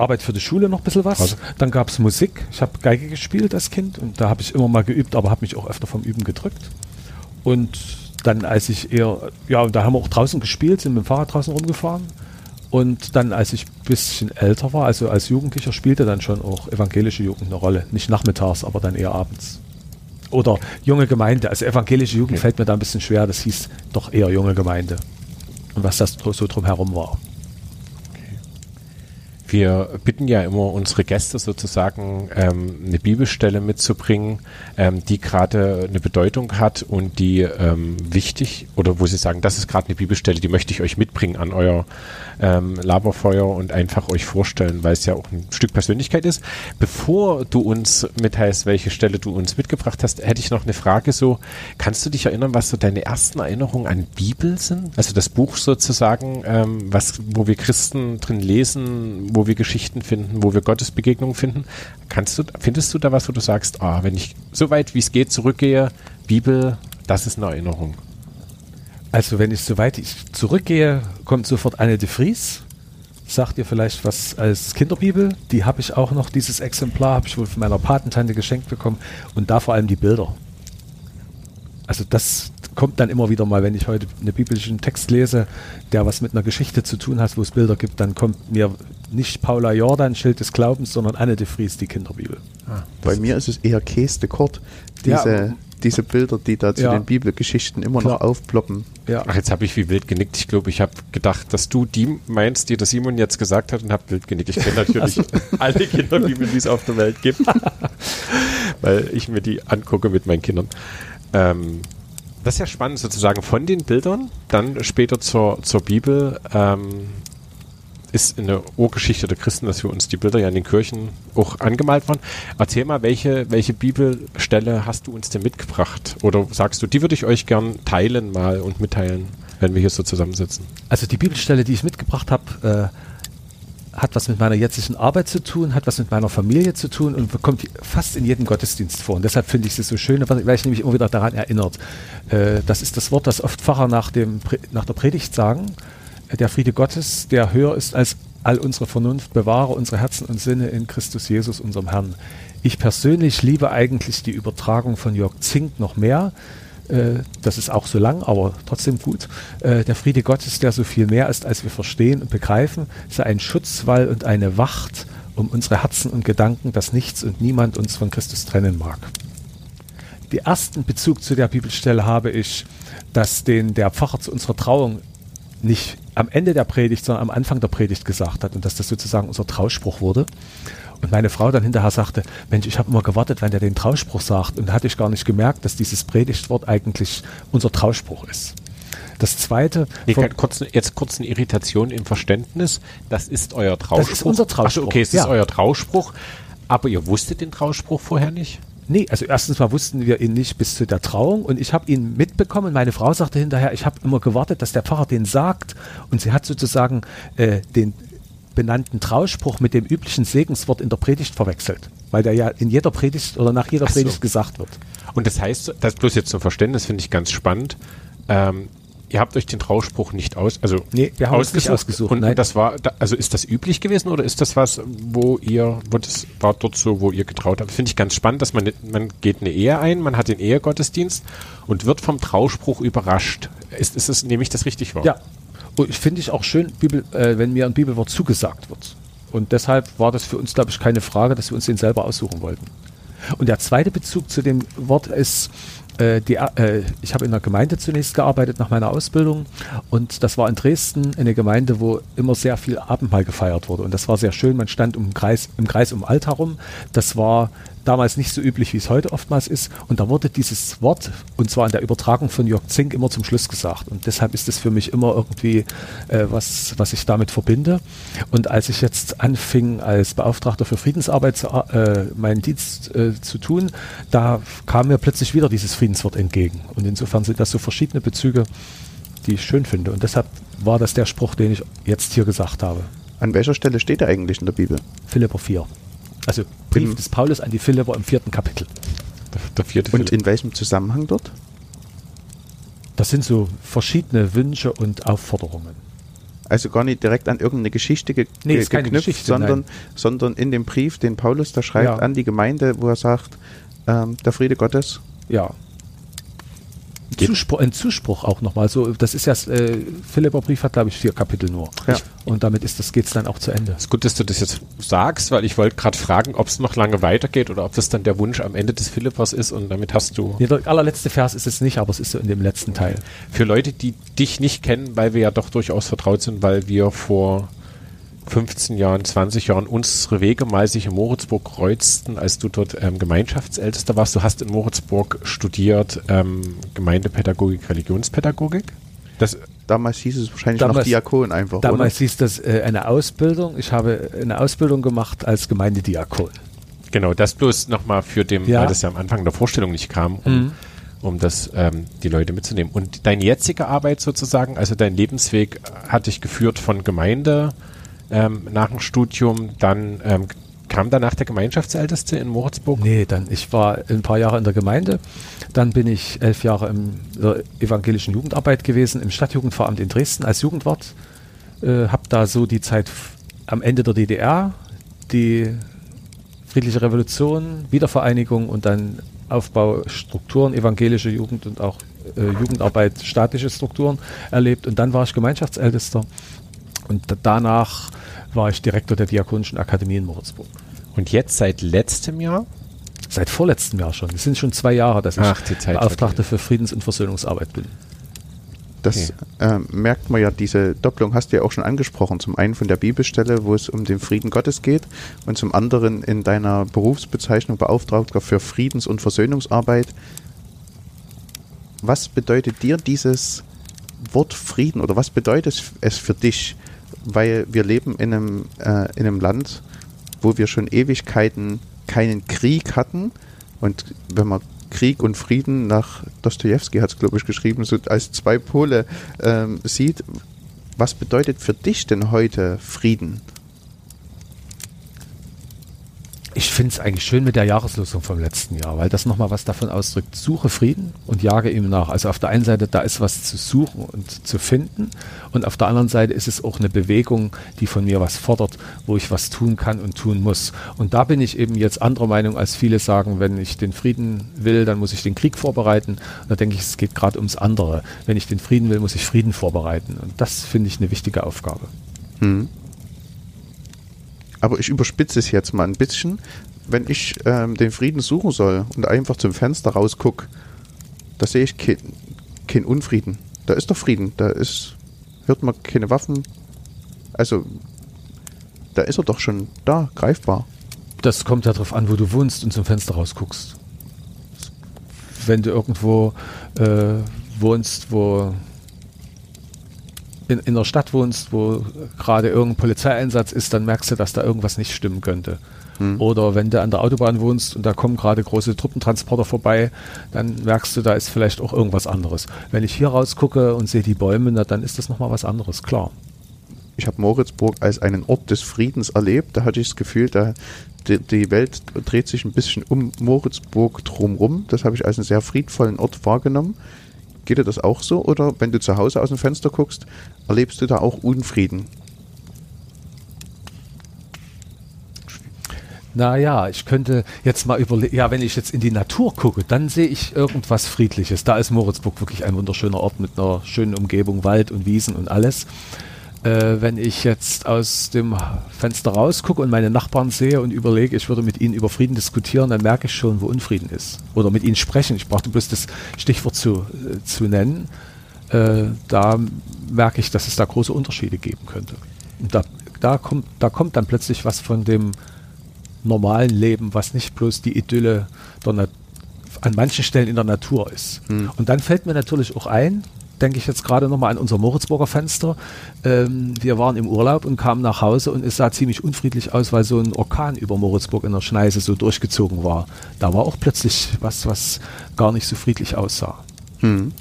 Speaker 3: Arbeit für die Schule noch ein bisschen was.
Speaker 2: Also-
Speaker 3: Dann gab es Musik. Ich habe Geige gespielt als Kind und da habe ich immer mal geübt, aber habe mich auch öfter vom Üben gedrückt. Und dann als ich eher, ja, und da haben wir auch draußen gespielt, sind mit dem Fahrrad draußen rumgefahren. Und dann, als ich ein bisschen älter war, also als Jugendlicher, spielte dann schon auch evangelische Jugend eine Rolle. Nicht nachmittags, aber dann eher abends. Oder junge Gemeinde. Also evangelische Jugend
Speaker 2: Okay.
Speaker 3: fällt mir da ein bisschen schwer. Das hieß doch eher junge Gemeinde. Und was das so drumherum war.
Speaker 2: Wir bitten ja immer unsere Gäste sozusagen ähm, eine Bibelstelle mitzubringen, ähm, die gerade eine Bedeutung hat und die ähm, wichtig oder wo sie sagen, das ist gerade eine Bibelstelle, die möchte ich euch mitbringen an euer ähm, Laberfeuer und einfach euch vorstellen, weil es ja auch ein Stück Persönlichkeit ist. Bevor du uns mitteilst, welche Stelle du uns mitgebracht hast, hätte ich noch eine Frage so, kannst du dich erinnern, was so deine ersten Erinnerungen an Bibel sind? Also das Buch sozusagen, ähm, was, wo wir Christen drin lesen, wo wir Geschichten finden, wo wir Gottesbegegnungen finden. Kannst du, findest du da was, wo du sagst, ah, wenn ich so weit wie es geht zurückgehe, Bibel, das ist eine Erinnerung.
Speaker 3: Also wenn ich soweit ich zurückgehe, kommt sofort Anne de Vries. Sagt ihr vielleicht was als Kinderbibel? Die habe ich auch noch, dieses Exemplar habe ich wohl von meiner Patentante geschenkt bekommen. Und da vor allem die Bilder. Also das kommt dann immer wieder mal, wenn ich heute einen biblischen Text lese, der was mit einer Geschichte zu tun hat, wo es Bilder gibt, dann kommt mir nicht Paula Jordan, Schild des Glaubens, sondern Anne de Vries, die Kinderbibel.
Speaker 1: Bei mir ist es eher Käse de Kort. Diese,
Speaker 3: Ja.
Speaker 1: diese Bilder, die da zu
Speaker 3: Ja.
Speaker 1: den Bibelgeschichten immer noch
Speaker 3: Klar.
Speaker 1: aufploppen.
Speaker 3: Ja.
Speaker 2: Ach, jetzt habe ich wie wild genickt. Ich glaube, ich habe gedacht, dass du die meinst, die der Simon jetzt gesagt hat und habe wild genickt. Ich kenne natürlich alle Kinderbibeln, die es auf der Welt gibt, weil ich mir die angucke mit meinen Kindern. Ähm, das ist ja spannend sozusagen von den Bildern, dann später zur, zur Bibel. Ähm, ist in der Urgeschichte der Christen, dass wir uns die Bilder ja in den Kirchen auch angemalt waren. Erzähl mal, welche, welche Bibelstelle hast du uns denn mitgebracht? Oder sagst du, die würde ich euch gern teilen mal und mitteilen, wenn wir hier so zusammensitzen?
Speaker 3: Also die Bibelstelle, die ich mitgebracht habe, äh, hat was mit meiner jetzigen Arbeit zu tun, hat was mit meiner Familie zu tun und kommt fast in jedem Gottesdienst vor. Und deshalb finde ich sie so schön, weil ich nämlich immer wieder daran erinnert. Äh, das ist das Wort, das oft Pfarrer nach, dem, nach der Predigt sagen. Äh, Der Friede Gottes, der höher ist als all unsere Vernunft, bewahre unsere Herzen und Sinne in Christus Jesus, unserem Herrn. Ich persönlich liebe eigentlich die Übertragung von Jörg Zink noch mehr. Äh, Das ist auch so lang, aber trotzdem gut. Äh, Der Friede Gottes, der so viel mehr ist, als wir verstehen und begreifen, sei ein Schutzwall und eine Wacht um unsere Herzen und Gedanken, dass nichts und niemand uns von Christus trennen mag. Die ersten Bezug zu der Bibelstelle habe ich, dass den der Pfarrer zu unserer Trauung nicht am Ende der Predigt, sondern am Anfang der Predigt gesagt hat und dass das sozusagen unser Trauspruch wurde. Und meine Frau dann hinterher sagte, Mensch, ich habe immer gewartet, wenn der den Trauspruch sagt. Und da hatte ich gar nicht gemerkt, dass dieses Predigtwort eigentlich unser Trauspruch ist. Das zweite,
Speaker 2: Nee, kurz, jetzt kurz eine Irritation im Verständnis. Das ist euer Trauspruch.
Speaker 3: ist unser Trauspruch,
Speaker 2: Ach okay, es
Speaker 3: ja.
Speaker 2: ist euer Trauspruch. Aber ihr wusstet den Trauspruch vorher nicht?
Speaker 3: Nee, also erstens mal wussten wir ihn nicht bis zu der Trauung und ich habe ihn mitbekommen. Meine Frau sagte hinterher, ich habe immer gewartet, dass der Pfarrer den sagt und sie hat sozusagen äh, den benannten Trauspruch mit dem üblichen Segenswort in der Predigt verwechselt, weil der ja in jeder Predigt oder nach jeder
Speaker 2: so.
Speaker 3: Predigt gesagt wird.
Speaker 2: Und das heißt, das bloß jetzt zum Verständnis finde ich ganz spannend. Ähm, ihr habt euch den Trauspruch nicht aus, also
Speaker 3: Nee, wir haben uns nicht ausgesucht,
Speaker 2: Und,
Speaker 3: nein.
Speaker 2: und das war, also ist das üblich gewesen oder ist das was, wo ihr, wo das war dort so, wo ihr getraut habt? Finde ich ganz spannend, dass man, man geht eine Ehe ein, man hat den Ehegottesdienst und wird vom Trauspruch überrascht. Ist, ist es, nehme ich das richtig wahr?
Speaker 3: Ja, finde ich auch schön, Bibel, äh, wenn mir ein Bibelwort zugesagt wird. Und deshalb war das für uns, glaube ich, keine Frage, dass wir uns den selber aussuchen wollten. Und der zweite Bezug zu dem Wort ist, äh, die, äh, ich habe in der Gemeinde zunächst gearbeitet nach meiner Ausbildung und das war in Dresden eine Gemeinde, wo immer sehr viel Abendmahl gefeiert wurde und das war sehr schön. Man stand im Kreis, im Kreis um Altar rum. Das war damals nicht so üblich, wie es heute oftmals ist. Und da wurde dieses Wort, und zwar in der Übertragung von Jörg Zink, immer zum Schluss gesagt. Und deshalb ist es für mich immer irgendwie äh, was, was ich damit verbinde. Und als ich jetzt anfing, als Beauftragter für Friedensarbeit zu, äh, meinen Dienst äh, zu tun, da kam mir plötzlich wieder dieses Friedenswort entgegen. Und insofern sind das so verschiedene Bezüge, die ich schön finde. Und deshalb war das der Spruch, den ich jetzt hier gesagt habe.
Speaker 1: An welcher Stelle steht er eigentlich in der Bibel?
Speaker 3: Philipper 4. Also Brief
Speaker 1: Im-
Speaker 3: des Paulus an die Philipper im vierten Kapitel.
Speaker 2: Der, vierte
Speaker 1: Und
Speaker 2: Philipp.
Speaker 1: in welchem Zusammenhang dort?
Speaker 3: Das sind so verschiedene Wünsche und Aufforderungen.
Speaker 1: Also gar nicht direkt an irgendeine Geschichte ge
Speaker 3: Nee,
Speaker 1: geknüpft,
Speaker 3: Geschichte,
Speaker 1: sondern, sondern in dem Brief, den Paulus da schreibt
Speaker 3: Ja.
Speaker 1: an die Gemeinde, wo er sagt, ähm, der Friede Gottes.
Speaker 3: Ja. Zuspruch, ein Zuspruch auch nochmal. So, das ist ja, äh, Philipper Brief hat, glaube ich, vier Kapitel nur.
Speaker 1: Ja.
Speaker 3: Und damit ist das, geht's dann auch zu Ende.
Speaker 2: ist gut, dass du das jetzt sagst, weil ich wollte gerade fragen, ob es noch lange weitergeht oder ob das dann der Wunsch am Ende des Philippers ist und damit hast du
Speaker 3: Nee, der allerletzte Vers ist es nicht, aber es ist so in dem letzten Teil.
Speaker 2: für Leute, die dich nicht kennen, weil wir ja doch durchaus vertraut sind, weil wir vor 15 Jahren, 20 Jahren unsere Wege mal sich in Moritzburg kreuzten, als du dort ähm, Gemeinschaftsältester warst. Du hast in Moritzburg studiert ähm, Gemeindepädagogik, Religionspädagogik. Das,
Speaker 1: Damals hieß es wahrscheinlich
Speaker 3: Damals-
Speaker 1: noch Diakon einfach,
Speaker 3: Damals hieß das äh, eine Ausbildung. Ich habe eine Ausbildung gemacht als Gemeindediakon.
Speaker 2: genau, das bloß nochmal für den,
Speaker 3: Ja.
Speaker 2: weil das ja am Anfang der Vorstellung nicht kam, um,
Speaker 3: Mhm.
Speaker 2: um das ähm, die Leute mitzunehmen. Und deine jetzige Arbeit sozusagen, also dein Lebensweg hat dich geführt von Gemeinde ähm, nach dem Studium, dann ähm, kam danach der Gemeinschaftsälteste in Moritzburg.
Speaker 3: Nee, dann, ich war ein paar Jahre in der Gemeinde. Dann bin ich elf Jahre in der evangelischen Jugendarbeit gewesen, im Stadtjugendveramt in Dresden als Jugendwart. Äh, hab da so die Zeit am Ende der DDR, die friedliche Revolution, Wiedervereinigung und dann Aufbau Strukturen, evangelische Jugend und auch äh, Jugendarbeit, staatliche Strukturen erlebt. Und dann war ich Gemeinschaftsältester. Und da- danach war ich Direktor der Diakonischen Akademie in Moritzburg.
Speaker 2: Und jetzt seit letztem Jahr,
Speaker 3: Seit vorletztem Jahr schon. Es sind schon zwei Jahre, dass ich
Speaker 2: Ach, die Zeit
Speaker 3: Beauftragte für Friedens- und Versöhnungsarbeit bin.
Speaker 1: Das ähm, merkt man ja, diese Doppelung hast du ja auch schon angesprochen. Zum einen von der Bibelstelle, wo es um den Frieden Gottes geht und zum anderen in deiner Berufsbezeichnung Beauftragter für Friedens- und Versöhnungsarbeit. Was bedeutet dir dieses Wort Frieden oder was bedeutet es für dich? Weil wir leben in einem, äh, in einem Land, wo wir schon Ewigkeiten keinen Krieg hatten und wenn man Krieg und Frieden nach Dostoevsky hat es, glaube ich, geschrieben, so als zwei Pole ähm, sieht. Was bedeutet für dich denn heute Frieden?
Speaker 3: Ich finde es eigentlich schön mit der Jahreslosung vom letzten Jahr, weil das nochmal was davon ausdrückt. Suche Frieden und jage ihm nach. Also auf der einen Seite, da ist was zu suchen und zu finden. Und auf der anderen Seite ist es auch eine Bewegung, die von mir was fordert, wo ich was tun kann und tun muss. Und da bin ich eben jetzt anderer Meinung, als viele sagen, wenn ich den Frieden will, dann muss ich den Krieg vorbereiten. Da denke ich, es geht gerade ums andere. Wenn ich den Frieden will, muss ich Frieden vorbereiten. Und das finde ich eine wichtige Aufgabe.
Speaker 1: Hm. Aber ich überspitze es jetzt mal ein bisschen. Wenn ich ähm, den Frieden suchen soll und einfach zum Fenster rausgucke, da sehe ich kein, kein Unfrieden. Da ist doch Frieden. Da ist, hört man keine Waffen. Also, da ist er doch schon da, greifbar.
Speaker 3: Das kommt ja darauf an, wo du wohnst und zum Fenster rausguckst. Wenn du irgendwo äh, wohnst, wo in, in einer Stadt wohnst, wo gerade irgendein Polizeieinsatz ist, dann merkst du, dass da irgendwas nicht stimmen könnte. Oder wenn du an der Autobahn wohnst und da kommen gerade große Truppentransporter vorbei, dann merkst du, da ist vielleicht auch irgendwas anderes. Wenn ich hier rausgucke und sehe die Bäume, na, dann ist das nochmal was anderes, klar.
Speaker 1: Ich habe Moritzburg als einen Ort des Friedens erlebt. Da hatte ich das Gefühl, da, die, die Welt dreht sich ein bisschen um Moritzburg drumrum. Das habe ich als einen sehr friedvollen Ort wahrgenommen. Geht dir das auch so? Oder wenn du zu Hause aus dem Fenster guckst, erlebst du da auch Unfrieden?
Speaker 3: Naja, ich könnte jetzt mal überlegen, ja, wenn ich jetzt in die Natur gucke, dann sehe ich irgendwas Friedliches. Da ist Moritzburg wirklich ein wunderschöner Ort mit einer schönen Umgebung, Wald und Wiesen und alles. Äh, wenn ich jetzt aus dem Fenster rausgucke und meine Nachbarn sehe und überlege, ich würde mit ihnen über Frieden diskutieren, dann merke ich schon, wo Unfrieden ist. Oder mit ihnen sprechen. Ich brauchte bloß das Stichwort zu, äh, zu nennen. Äh, da merke ich, dass es da große Unterschiede geben könnte. Und da, da, kommt, da kommt dann plötzlich was von dem normalen Leben, was nicht bloß die Idylle der an manchen Stellen in der Natur ist. Hm. Und dann fällt mir natürlich auch ein, denke ich jetzt gerade nochmal an unser Moritzburger Fenster. Ähm, wir waren im Urlaub und kamen nach Hause und es sah ziemlich unfriedlich aus, weil so ein Orkan über Moritzburg in der Schneise so durchgezogen war. Da war auch plötzlich was, was gar nicht so friedlich aussah.
Speaker 2: Hm.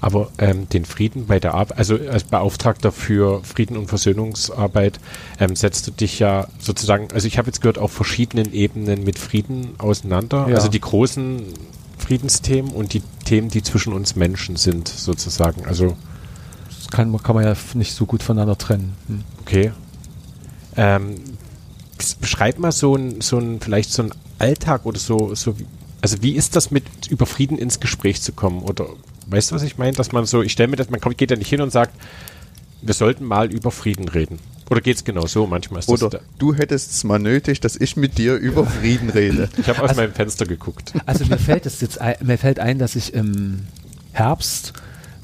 Speaker 2: Aber ähm, den Frieden bei der Arbeit, also als Beauftragter für Frieden und Versöhnungsarbeit, ähm, setzt du dich ja sozusagen, also ich habe jetzt gehört, auf verschiedenen Ebenen mit Frieden auseinander. Ja. Also die großen Friedensthemen und die Themen, die zwischen uns Menschen sind, sozusagen. Also
Speaker 3: das kann, kann man ja nicht so gut voneinander trennen. Hm.
Speaker 2: Okay. Ähm, beschreib mal so ein, so ein, vielleicht so ein Alltag oder so, so also wie ist das mit über Frieden ins Gespräch zu kommen? Oder Weißt du, was ich meine? Dass man so, ich stelle mir das, man kommt, geht ja nicht hin und sagt, wir sollten mal über Frieden reden. Oder geht es genau so? Manchmal ist
Speaker 1: Oder das du hättest es mal nötig, dass ich mit dir über Frieden rede.
Speaker 2: Ich habe aus also, meinem Fenster geguckt.
Speaker 3: Also mir fällt es jetzt ein, mir fällt ein, dass ich im Herbst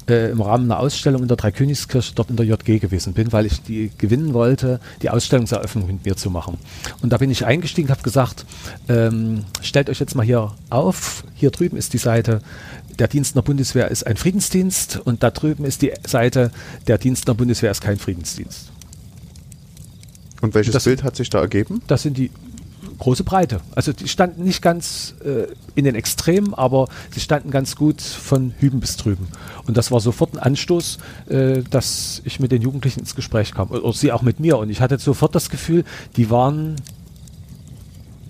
Speaker 3: äh, im Rahmen einer Ausstellung in der Dreikönigskirche dort in der JG gewesen bin, weil ich die gewinnen wollte, die Ausstellungseröffnung mit mir zu machen. Und da bin ich eingestiegen, habe gesagt, ähm, stellt euch jetzt mal hier auf, hier drüben ist die Seite der Dienst in der Bundeswehr ist ein Friedensdienst und da drüben ist die Seite, der Dienst in der Bundeswehr ist kein Friedensdienst.
Speaker 1: Und welches das, Bild hat sich da ergeben?
Speaker 3: Das sind die große Breite. Also die standen nicht ganz äh, in den Extremen, aber sie standen ganz gut von hüben bis drüben. Und das war sofort ein Anstoß, äh, dass ich mit den Jugendlichen ins Gespräch kam. Oder sie auch mit mir. Und ich hatte sofort das Gefühl, die waren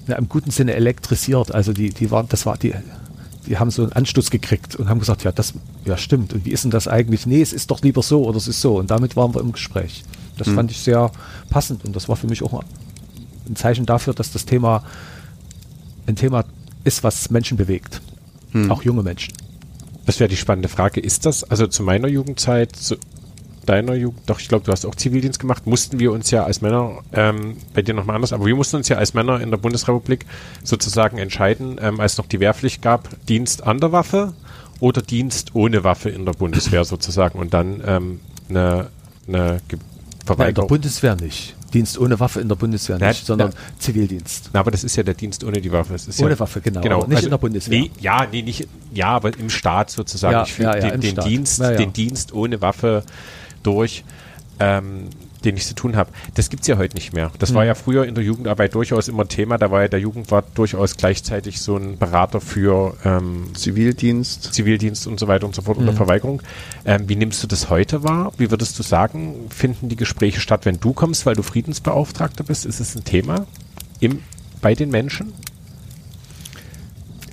Speaker 3: ja, im guten Sinne elektrisiert. Also die, die waren, das war die die haben so einen Anstoß gekriegt und haben gesagt, ja, das ja stimmt. Und wie ist denn das eigentlich? Nee, es ist doch lieber so oder es ist so. Und damit waren wir im Gespräch. Das mhm. fand ich sehr passend und das war für mich auch ein Zeichen dafür, dass das Thema ein Thema ist, was Menschen bewegt. Mhm. Auch junge Menschen.
Speaker 2: Das wäre die spannende Frage. Ist das, also zu meiner Jugendzeit, zu, deiner Jugend, doch ich glaube, du hast auch Zivildienst gemacht, mussten wir uns ja als Männer, ähm, bei dir nochmal anders, aber wir mussten uns ja als Männer in der Bundesrepublik sozusagen entscheiden, ähm, als noch die Wehrpflicht gab, Dienst an der Waffe oder Dienst ohne Waffe in der Bundeswehr sozusagen und dann ähm, eine, eine
Speaker 3: Verweigerung. in der Bundeswehr nicht. Dienst ohne Waffe in der Bundeswehr nicht, na, sondern
Speaker 2: na,
Speaker 3: Zivildienst.
Speaker 2: Na, aber das ist ja der Dienst ohne die Waffe.
Speaker 3: ohne
Speaker 2: ja,
Speaker 3: Waffe, genau.
Speaker 2: genau
Speaker 3: nicht
Speaker 2: also,
Speaker 3: in der Bundeswehr.
Speaker 2: Nee, ja, nee, nicht, ja, aber im Staat sozusagen.
Speaker 3: Ja, ich ja,
Speaker 2: den, den Dienst, den Dienst ohne Waffe durch, ähm, den ich zu tun habe. Das gibt es ja heute nicht mehr. Das mhm. war ja früher in der Jugendarbeit durchaus immer Thema. Da war ja der Jugendwart durchaus gleichzeitig so ein Berater für ähm,
Speaker 1: Zivildienst.
Speaker 2: Zivildienst und so weiter und so fort mhm. unter Verweigerung. Ähm, wie nimmst du das heute wahr? Wie würdest du sagen, finden die Gespräche statt, wenn du kommst, weil du Friedensbeauftragter bist? Ist es ein Thema im, bei den Menschen?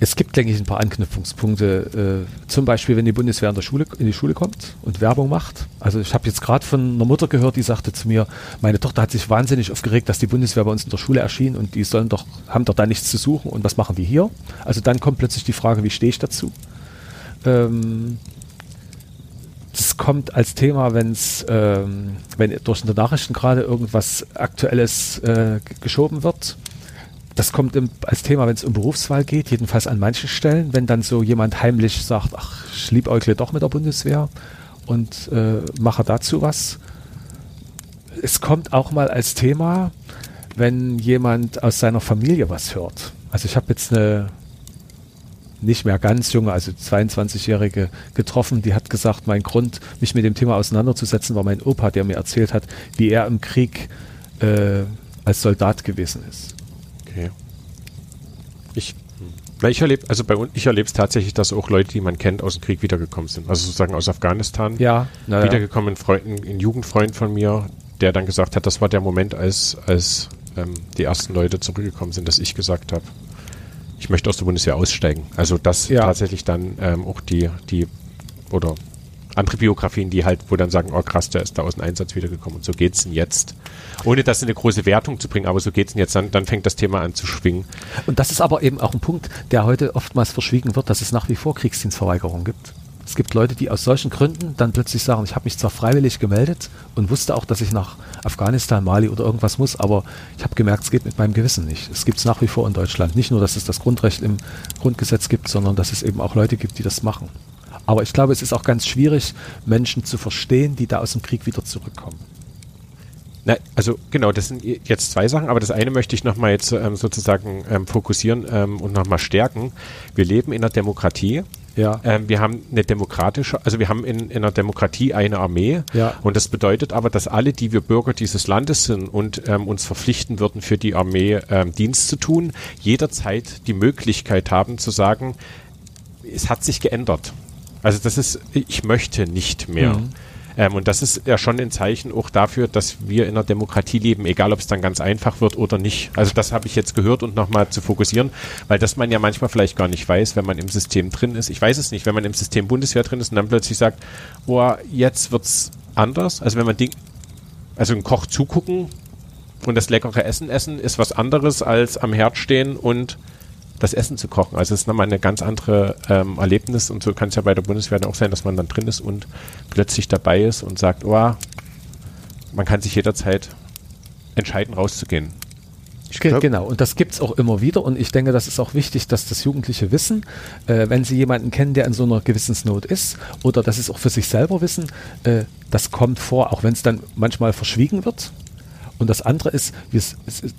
Speaker 3: Es gibt, denke ich, ein paar Anknüpfungspunkte. Äh, zum Beispiel, wenn die Bundeswehr in, der Schule, in die Schule kommt und Werbung macht. Also ich habe jetzt gerade von einer Mutter gehört, die sagte zu mir, meine Tochter hat sich wahnsinnig aufgeregt, dass die Bundeswehr bei uns in der Schule erschien und die sollen doch, haben doch da nichts zu suchen und was machen die hier? Also dann kommt plötzlich die Frage, wie stehe ich dazu? Ähm, das kommt als Thema, wenn's, ähm, wenn durch die Nachrichten gerade irgendwas Aktuelles äh, geschoben wird das kommt im, als Thema, wenn es um Berufswahl geht, jedenfalls an manchen Stellen, wenn dann so jemand heimlich sagt, ach, ich liebäugle doch mit der Bundeswehr und äh, mache dazu was. Es kommt auch mal als Thema, wenn jemand aus seiner Familie was hört. Also ich habe jetzt eine nicht mehr ganz junge, also 22-Jährige getroffen, die hat gesagt, mein Grund, mich mit dem Thema auseinanderzusetzen, war mein Opa, der mir erzählt hat, wie er im Krieg äh, als Soldat gewesen ist.
Speaker 2: Okay. Ich, ich erlebe, also bei uns, ich erlebe es tatsächlich, dass auch Leute, die man kennt, aus dem Krieg wiedergekommen sind. Also sozusagen aus Afghanistan.
Speaker 3: Ja.
Speaker 2: Na, wiedergekommen. Freunden, ein Jugendfreund von mir, der dann gesagt hat, das war der Moment, als, als ähm, die ersten Leute zurückgekommen sind, dass ich gesagt habe, ich möchte aus der Bundeswehr aussteigen. Also dass ja. tatsächlich dann ähm, auch die, die oder andere Biografien, die halt, wo dann sagen, oh krass, der ist da aus dem Einsatz wiedergekommen und so geht's denn jetzt. Ohne das in eine große Wertung zu bringen, aber so geht's denn jetzt, dann, dann fängt das Thema an zu schwingen.
Speaker 3: Und das ist aber eben auch ein Punkt, der heute oftmals verschwiegen wird, dass es nach wie vor Kriegsdienstverweigerung gibt. Es gibt Leute, die aus solchen Gründen dann plötzlich sagen, ich habe mich zwar freiwillig gemeldet und wusste auch, dass ich nach Afghanistan, Mali oder irgendwas muss, aber ich habe gemerkt, es geht mit meinem Gewissen nicht. Es gibt es nach wie vor in Deutschland. Nicht nur, dass es das Grundrecht im Grundgesetz gibt, sondern dass es eben auch Leute gibt, die das machen. Aber ich glaube, es ist auch ganz schwierig, Menschen zu verstehen, die da aus dem Krieg wieder zurückkommen.
Speaker 2: Na, also genau, das sind jetzt zwei Sachen, aber das eine möchte ich nochmal jetzt ähm, sozusagen ähm, fokussieren ähm, und nochmal stärken. Wir leben in einer Demokratie.
Speaker 3: Ja.
Speaker 2: Ähm, wir haben eine demokratische, also wir haben in, in einer Demokratie eine Armee
Speaker 3: Ja.
Speaker 2: und das bedeutet aber, dass alle, die wir Bürger dieses Landes sind und ähm, uns verpflichten würden, für die Armee ähm, Dienst zu tun, jederzeit die Möglichkeit haben zu sagen, es hat sich geändert. Also das ist, ich möchte nicht mehr.
Speaker 3: Mhm.
Speaker 2: Ähm, und das ist ja schon ein Zeichen auch dafür, dass wir in einer Demokratie leben, egal ob es dann ganz einfach wird oder nicht. Also das habe ich jetzt gehört und nochmal zu fokussieren, weil das man ja manchmal vielleicht gar nicht weiß, wenn man im System drin ist. Ich weiß es nicht, wenn man im System Bundeswehr drin ist und dann plötzlich sagt, boah, jetzt wird's anders. Also wenn man Ding, also ein Koch zugucken und das leckere Essen essen ist was anderes als am Herd stehen und das Essen zu kochen. Also es ist nochmal eine ganz andere ähm, Erlebnis und so kann es ja bei der Bundeswehr dann auch sein, dass man dann drin ist und plötzlich dabei ist und sagt, oh, man kann sich jederzeit entscheiden, rauszugehen.
Speaker 1: Glaub,
Speaker 3: Genau, und das gibt's auch immer wieder und ich denke, das ist auch wichtig, dass das Jugendliche wissen, äh, wenn sie jemanden kennen, der in so einer Gewissensnot ist oder dass sie es auch für sich selber wissen, äh, das kommt vor, auch wenn es dann manchmal verschwiegen wird. Und das andere ist,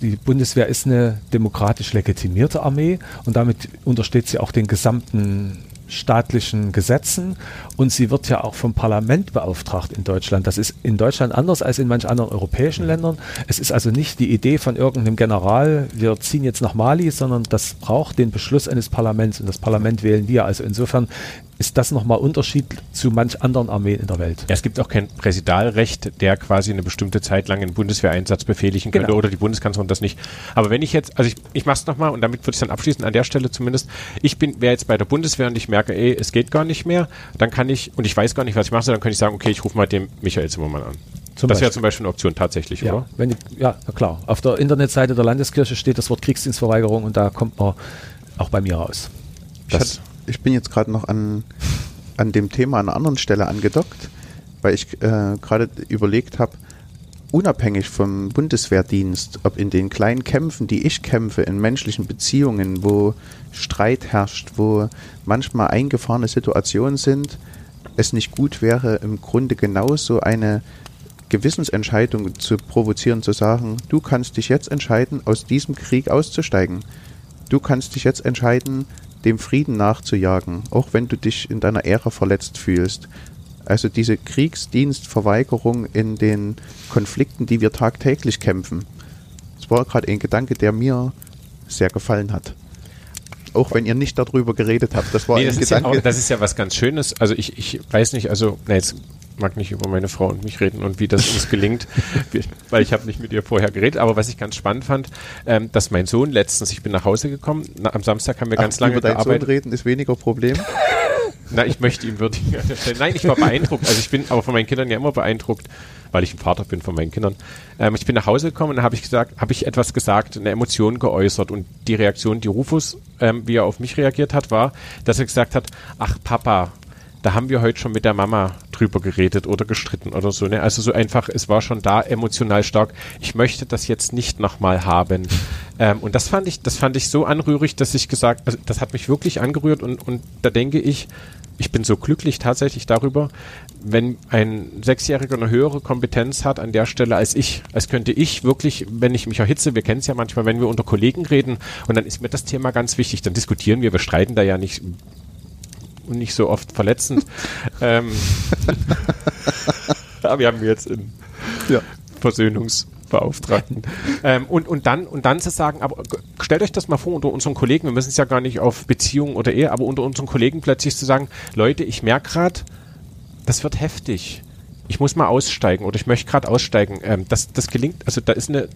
Speaker 3: die Bundeswehr ist eine demokratisch legitimierte Armee und damit untersteht sie auch den gesamten staatlichen Gesetzen und sie wird ja auch vom Parlament beauftragt in Deutschland. Das ist in Deutschland anders als in manch anderen europäischen Ländern. Es ist also nicht die Idee von irgendeinem General, wir ziehen jetzt nach Mali, sondern das braucht den Beschluss eines Parlaments und das Parlament wählen wir. Also insofern ist das nochmal Unterschied zu manch anderen Armeen in der Welt.
Speaker 2: Ja, es gibt auch kein Präsidialrecht, der quasi eine bestimmte Zeit lang einen Bundeswehreinsatz befehligen könnte
Speaker 3: Genau.
Speaker 2: oder die Bundeskanzlerin das nicht. Aber wenn ich jetzt, also ich, ich mache es nochmal und damit würde ich dann abschließen, an der Stelle zumindest, ich bin, wäre jetzt bei der Bundeswehr und ich merke, ey, es geht gar nicht mehr, dann kann ich, und ich weiß gar nicht, was ich mache, dann kann ich sagen, okay, ich rufe mal den Michael Zimmermann an.
Speaker 3: Zum
Speaker 2: das wäre zum Beispiel eine Option tatsächlich,
Speaker 3: Ja,
Speaker 2: oder?
Speaker 3: wenn die, ja, na klar. Auf der Internetseite der Landeskirche steht das Wort Kriegsdienstverweigerung und da kommt man auch bei mir raus.
Speaker 1: ich,
Speaker 2: Das,
Speaker 1: ich bin jetzt gerade noch an, an dem Thema an einer anderen Stelle angedockt, weil ich äh, gerade überlegt habe, unabhängig vom Bundeswehrdienst, ob in den kleinen Kämpfen, die ich kämpfe, in menschlichen Beziehungen, wo Streit herrscht, wo manchmal eingefahrene Situationen sind, es nicht gut wäre, im Grunde genauso eine Gewissensentscheidung zu provozieren, zu sagen, du kannst dich jetzt entscheiden, aus diesem Krieg auszusteigen. Du kannst dich jetzt entscheiden, dem Frieden nachzujagen, auch wenn du dich in deiner Ehre verletzt fühlst. Also diese Kriegsdienstverweigerung in den Konflikten, die wir tagtäglich kämpfen. Das war gerade ein Gedanke, der mir sehr gefallen hat. Auch wenn ihr nicht darüber geredet habt. Das war
Speaker 2: nee,
Speaker 1: ein
Speaker 2: das, ist ja
Speaker 1: Gedanke.
Speaker 2: auch, das ist ja was ganz Schönes. Also ich, ich weiß nicht, also, na, jetzt mag nicht über meine Frau und mich reden und wie das uns gelingt, weil ich habe nicht mit ihr vorher geredet. Aber was ich ganz spannend fand, ähm, dass mein Sohn letztens, ich bin nach Hause gekommen, na, am Samstag haben wir
Speaker 1: Ach,
Speaker 2: ganz lange
Speaker 1: über deinen Sohn
Speaker 2: gearbeitet.
Speaker 1: reden ist weniger Problem.
Speaker 2: Na, ich möchte ihn würdigen. Nein, ich war beeindruckt. Also ich bin aber von meinen Kindern ja immer beeindruckt, weil ich ein Vater bin von meinen Kindern. Ähm, ich bin nach Hause gekommen und da habe ich gesagt, habe ich etwas gesagt, eine Emotion geäußert und die Reaktion, die Rufus, ähm, wie er auf mich reagiert hat, war, dass er gesagt hat, ach Papa, da haben wir heute schon mit der Mama drüber geredet oder gestritten oder so. Ne? Also so einfach, es war schon da emotional stark. Ich möchte das jetzt nicht nochmal haben. Ähm, und das fand ich, das fand ich so anrührig, dass ich gesagt, also das hat mich wirklich angerührt und, und da denke ich, ich bin so glücklich tatsächlich darüber, wenn ein Sechsjähriger eine höhere Kompetenz hat an der Stelle als ich. Als könnte ich wirklich, wenn ich mich erhitze, wir kennen es ja manchmal, wenn wir unter Kollegen reden und dann ist mir das Thema ganz wichtig, dann diskutieren wir, wir streiten da ja nicht und nicht so oft verletzend. ähm, aber wir haben jetzt einen
Speaker 1: Ja.
Speaker 2: Versöhnungsbeauftragten. ähm, und, und, dann, und dann zu sagen, aber stellt euch das mal vor unter unseren Kollegen, wir müssen es ja gar nicht auf Beziehungen oder Ehe, aber unter unseren Kollegen plötzlich zu sagen, Leute, ich merke gerade, das wird heftig. Ich muss mal aussteigen oder ich möchte gerade aussteigen. Ähm, das, das gelingt, also da ist eine,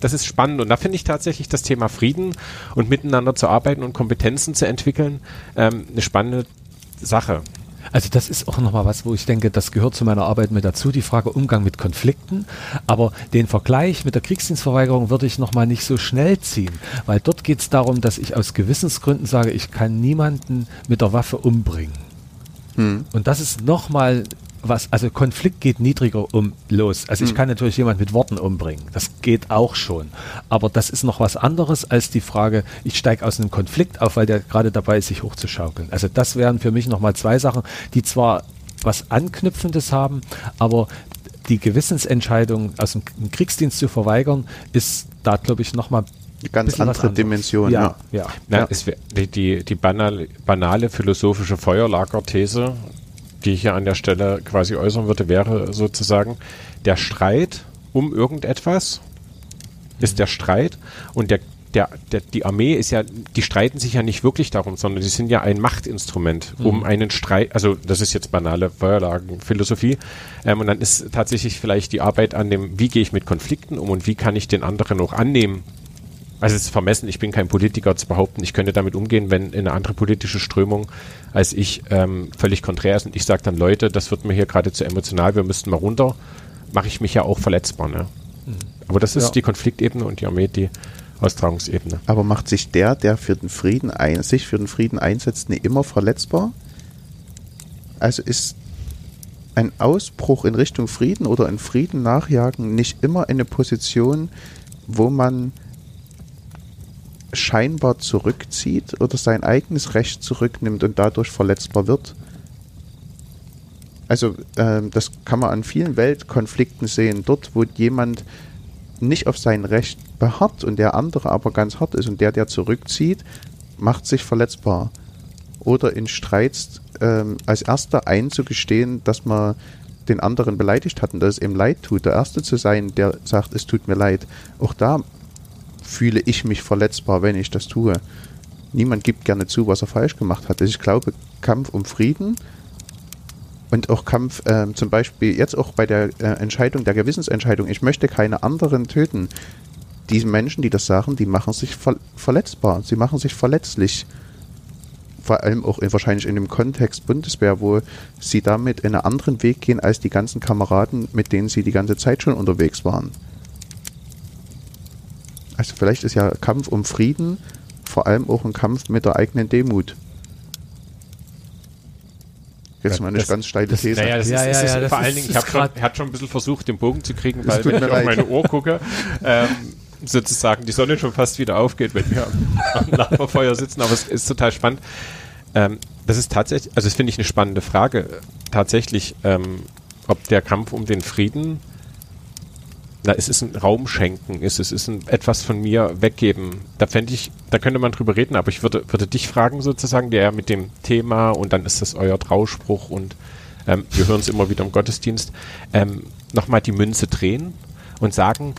Speaker 2: das ist spannend und da finde ich tatsächlich das Thema Frieden und miteinander zu arbeiten und Kompetenzen zu entwickeln ähm, eine spannende Sache.
Speaker 3: Also das ist auch nochmal was, wo ich denke, das gehört zu meiner Arbeit mit dazu, die Frage Umgang mit Konflikten. Aber den Vergleich mit der Kriegsdienstverweigerung würde ich nochmal nicht so schnell ziehen, weil dort geht es darum, dass ich aus Gewissensgründen sage, ich kann niemanden mit der Waffe umbringen. Hm. Und das ist nochmal was, also Konflikt geht niedriger um los. Also ich hm. kann natürlich jemand mit Worten umbringen. Das geht auch schon. Aber das ist noch was anderes als die Frage, ich steige aus einem Konflikt auf, weil der gerade dabei ist, sich hochzuschaukeln. Also das wären für mich nochmal zwei Sachen, die zwar was Anknüpfendes haben, aber die Gewissensentscheidung aus dem Kriegsdienst zu verweigern, ist da, glaube ich, nochmal
Speaker 1: eine ganz andere Dimension.
Speaker 2: Ja, ja. ja. ja. Es, die, die, die banale, banale philosophische Feuerlagerthese, die ich hier an der Stelle quasi äußern würde, wäre sozusagen der Streit um irgendetwas ist der Streit und der der, der, die Armee ist ja, die streiten sich ja nicht wirklich darum, sondern die sind ja ein Machtinstrument, um mhm. einen Streit, also das ist jetzt banale Feuerlagenphilosophie, ähm, und dann ist tatsächlich vielleicht die Arbeit an dem, wie gehe ich mit Konflikten um und wie kann ich den anderen auch annehmen. Also es ist vermessen, ich bin kein Politiker zu behaupten, ich könnte damit umgehen, wenn eine andere politische Strömung als ich ähm, völlig konträr ist und ich sage dann, Leute, das wird mir hier gerade zu emotional, wir müssten mal runter, mache ich mich ja auch verletzbar. Ne? Mhm. Aber das ist ja. die Konfliktebene und die Armee, die Austragungsebene.
Speaker 1: Aber macht sich der, der für den Frieden ein, sich für den Frieden einsetzt, nicht immer verletzbar? Also ist ein Ausbruch in Richtung Frieden oder in Frieden nachjagen nicht immer eine Position, wo man scheinbar zurückzieht oder sein eigenes Recht zurücknimmt und dadurch verletzbar wird? Also äh, das kann man an vielen Weltkonflikten sehen. Dort, wo jemand nicht auf sein Recht beharrt und der andere aber ganz hart ist und der, der zurückzieht, macht sich verletzbar. Oder in Streits ähm, als erster einzugestehen, dass man den anderen beleidigt hat und dass es ihm leid tut. Der Erste zu sein, der sagt, es tut mir leid. Auch da fühle ich mich verletzbar, wenn ich das tue. Niemand gibt gerne zu, was er falsch gemacht hat. Also ich glaube, Kampf um Frieden und auch Kampf, äh, zum Beispiel jetzt auch bei der äh, Entscheidung, der Gewissensentscheidung, ich möchte keine anderen töten. Diese Menschen, die das sagen, die machen sich ver verletzbar, sie machen sich verletzlich. Vor allem auch in, wahrscheinlich in dem Kontext Bundeswehr, wo sie damit in einen anderen Weg gehen als die ganzen Kameraden, mit denen sie die ganze Zeit schon unterwegs waren. Also vielleicht ist ja Kampf um Frieden vor allem auch ein Kampf mit der eigenen Demut. Jetzt ja, mal eine das, ganz steile das, These.
Speaker 2: Naja, das ja, ist, ja, ist, ja, vor allen Dingen, ich habe schon, hat schon ein bisschen versucht, den Bogen zu kriegen, weil wenn ich auf meine Uhr gucke, ähm, sozusagen die Sonne schon fast wieder aufgeht, wenn wir am, am Lagerfeuer sitzen, aber es ist total spannend. Ähm, das ist tatsächlich, also das finde ich eine spannende Frage, tatsächlich, ähm, ob der Kampf um den Frieden na, es ist ein Raum schenken, es ist, es ist ein etwas von mir weggeben. Da fände ich, da könnte man drüber reden, aber ich würde, würde dich fragen sozusagen, der mit dem Thema und dann ist das euer Trauspruch und ähm, wir hören es immer wieder im Gottesdienst, ähm, nochmal die Münze drehen und sagen,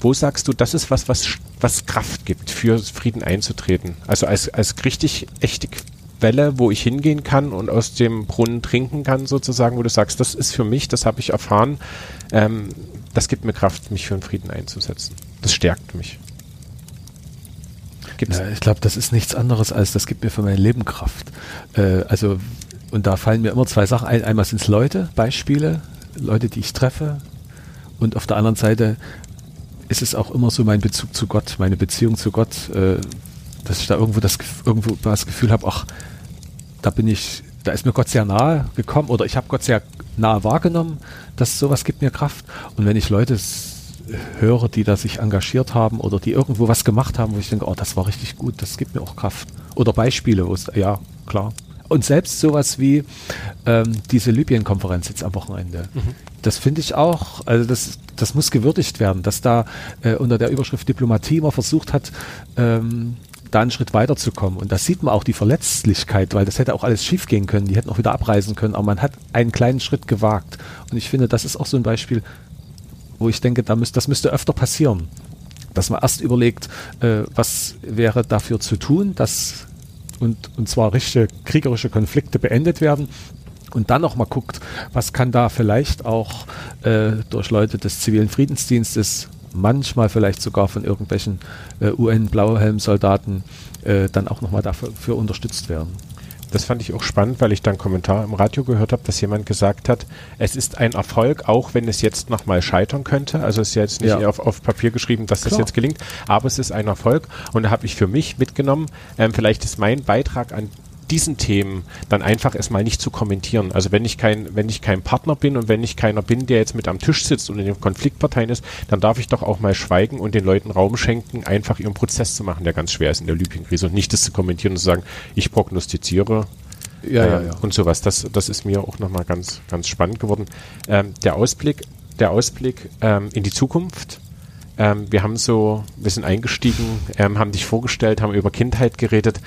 Speaker 2: wo sagst du, das ist was, was, was Kraft gibt, für Frieden einzutreten? Also als, als richtig echte Quelle, wo ich hingehen kann und aus dem Brunnen trinken kann, sozusagen, wo du sagst, das ist für mich, das habe ich erfahren, ähm, das gibt mir Kraft, mich für den Frieden einzusetzen. Das stärkt mich.
Speaker 3: Ja, ich glaube, das ist nichts anderes als, das gibt mir für mein Leben Kraft. Äh, also, und da fallen mir immer zwei Sachen ein. Einmal sind es Leute, Beispiele, Leute, die ich treffe. Und auf der anderen Seite ist es auch immer so mein Bezug zu Gott, meine Beziehung zu Gott, äh, dass ich da irgendwo das, irgendwo das Gefühl habe, ach, da bin ich, da ist mir Gott sehr nahe gekommen oder ich habe Gott sehr nahe wahrgenommen, dass sowas gibt mir Kraft. Und wenn ich Leute höre, die da sich engagiert haben oder die irgendwo was gemacht haben, wo ich denke, oh, das war richtig gut, das gibt mir auch Kraft. Oder Beispiele, wo es, ja, klar. Und selbst sowas wie ähm, diese Libyen-Konferenz jetzt am Wochenende. Mhm. Das finde ich auch, also das, das muss gewürdigt werden, dass da äh, unter der Überschrift Diplomatie man versucht hat, ähm, da einen Schritt weiterzukommen. Und da sieht man auch die Verletzlichkeit, weil das hätte auch alles schiefgehen können. Die hätten auch wieder abreisen können, aber man hat einen kleinen Schritt gewagt. Und ich finde, das ist auch so ein Beispiel, wo ich denke, da müsst, das müsste öfter passieren. Dass man erst überlegt, äh, was wäre dafür zu tun, dass und, und zwar richtige kriegerische Konflikte beendet werden und dann nochmal guckt, was kann da vielleicht auch äh, durch Leute des zivilen Friedensdienstes manchmal vielleicht sogar von irgendwelchen äh, UN-Blauhelm-Soldaten äh, dann auch nochmal dafür unterstützt werden.
Speaker 2: Das fand ich auch spannend, weil ich dann einen Kommentar im Radio gehört habe, dass jemand gesagt hat, es ist ein Erfolg, auch wenn es jetzt nochmal scheitern könnte. Also es ist jetzt nicht ja. auf, auf, Papier geschrieben, dass Klar. das jetzt gelingt, aber es ist ein Erfolg. Und da habe ich für mich mitgenommen, ähm, vielleicht ist mein Beitrag an diesen Themen dann einfach erstmal nicht zu kommentieren. Also wenn ich kein, wenn ich kein Partner bin und wenn ich keiner bin, der jetzt mit am Tisch sitzt und in den Konfliktparteien ist, dann darf ich doch auch mal schweigen und den Leuten Raum schenken, einfach ihren Prozess zu machen, der ganz schwer ist in der Libyen-Krise und nicht das zu kommentieren und zu sagen, ich prognostiziere
Speaker 3: Ja, ja,
Speaker 2: ähm,
Speaker 3: ja.
Speaker 2: und sowas. Das, das ist mir auch nochmal ganz, ganz spannend geworden. Ähm, der Ausblick, der Ausblick ähm, in die Zukunft. Ähm, wir haben so, wir sind eingestiegen, ähm, haben dich vorgestellt, haben über Kindheit geredet.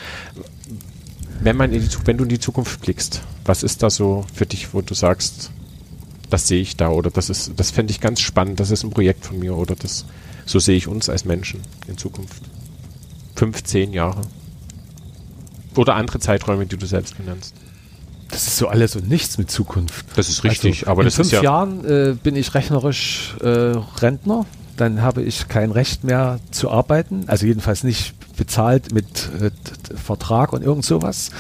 Speaker 2: Wenn man in die, wenn du in die Zukunft blickst, was ist da so für dich, wo du sagst, das sehe ich da oder das ist, das fände ich ganz spannend, das ist ein Projekt von mir oder das, so sehe ich uns als Menschen in Zukunft. Fünf, zehn Jahre. Oder andere Zeiträume, die du selbst benennst.
Speaker 3: Das ist so alles und nichts mit Zukunft.
Speaker 2: Das ist richtig,
Speaker 3: Also,
Speaker 2: aber
Speaker 3: in
Speaker 2: das
Speaker 3: fünf
Speaker 2: ist ja.
Speaker 3: Jahren äh, bin ich rechnerisch äh, Rentner. Dann habe ich kein Recht mehr zu arbeiten, also jedenfalls nicht bezahlt mit äh, Vertrag und irgend sowas.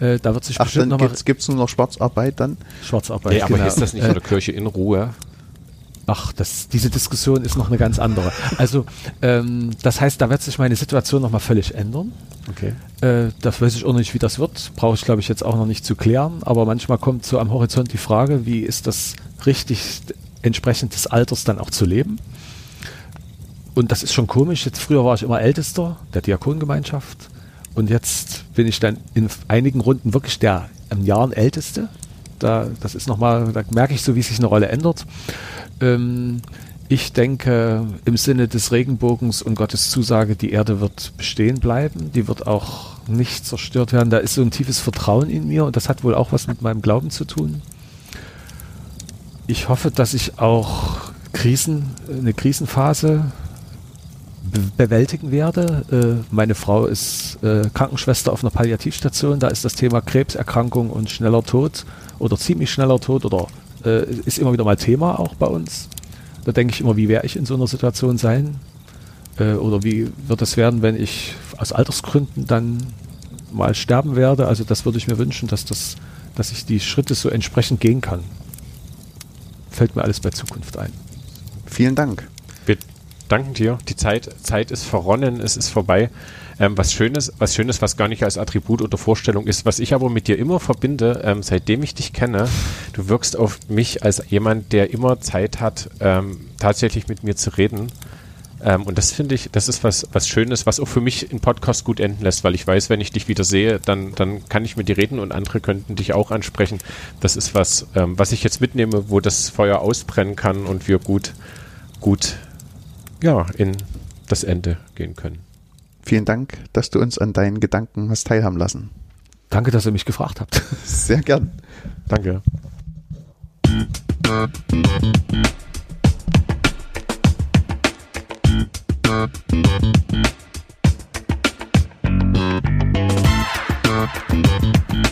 Speaker 3: Äh, da wird sich
Speaker 1: Ach,
Speaker 3: bestimmt
Speaker 1: dann
Speaker 3: nochmal
Speaker 1: gibt es nur noch Schwarzarbeit dann?
Speaker 3: Schwarzarbeit.
Speaker 2: Nee, aber
Speaker 3: genau.
Speaker 2: ist das nicht
Speaker 3: Äh,
Speaker 2: von der Kirche in Ruhe?
Speaker 3: Ach, das, diese Diskussion ist noch eine ganz andere. Also, ähm, das heißt, da wird sich meine Situation nochmal völlig ändern.
Speaker 2: Okay.
Speaker 3: Äh, das weiß ich auch noch nicht, wie das wird. Brauche ich, glaube ich, jetzt auch noch nicht zu klären. Aber manchmal kommt so am Horizont die Frage, wie ist das richtig entsprechend des Alters dann auch zu leben? Und das ist schon komisch. Jetzt früher war ich immer Ältester der Diakongemeinschaft. Und jetzt bin ich dann in einigen Runden wirklich der im Jahren Älteste. Da, das ist nochmal, da merke ich so, wie sich eine Rolle ändert. Ähm, ich denke, im Sinne des Regenbogens und Gottes Zusage, die Erde wird bestehen bleiben, die wird auch nicht zerstört werden. Da ist so ein tiefes Vertrauen in mir und das hat wohl auch was mit meinem Glauben zu tun. Ich hoffe, dass ich auch Krisen, eine Krisenphase bewältigen werde. Äh, meine Frau ist äh, Krankenschwester auf einer Palliativstation. Da ist das Thema Krebserkrankung und schneller Tod oder ziemlich schneller Tod oder äh, ist immer wieder mal Thema auch bei uns. Da denke ich immer, wie werde ich in so einer Situation sein? Äh, oder wie wird es werden, wenn ich aus Altersgründen dann mal sterben werde? Also das würde ich mir wünschen, dass, das, dass ich die Schritte so entsprechend gehen kann. Fällt mir alles bei Zukunft ein.
Speaker 1: Vielen Dank.
Speaker 2: Wir danken dir. Die Zeit, Zeit ist verronnen, es ist vorbei. Ähm, was Schönes, was Schönes, was gar nicht als Attribut oder Vorstellung ist, was ich aber mit dir immer verbinde, ähm, seitdem ich dich kenne, du wirkst auf mich als jemand, der immer Zeit hat, ähm, tatsächlich mit mir zu reden. Ähm, und das finde ich, das ist was, was Schönes, was auch für mich in Podcast gut enden lässt, weil ich weiß, wenn ich dich wieder sehe, dann, dann kann ich mit dir reden und andere könnten dich auch ansprechen. Das ist was, ähm, was ich jetzt mitnehme, wo das Feuer ausbrennen kann und wir gut, gut, ja, in das Ende gehen können.
Speaker 1: Vielen Dank, dass du uns an deinen Gedanken hast teilhaben lassen.
Speaker 3: Danke, dass ihr mich gefragt habt.
Speaker 1: Sehr gern.
Speaker 2: Danke.
Speaker 4: Thank you.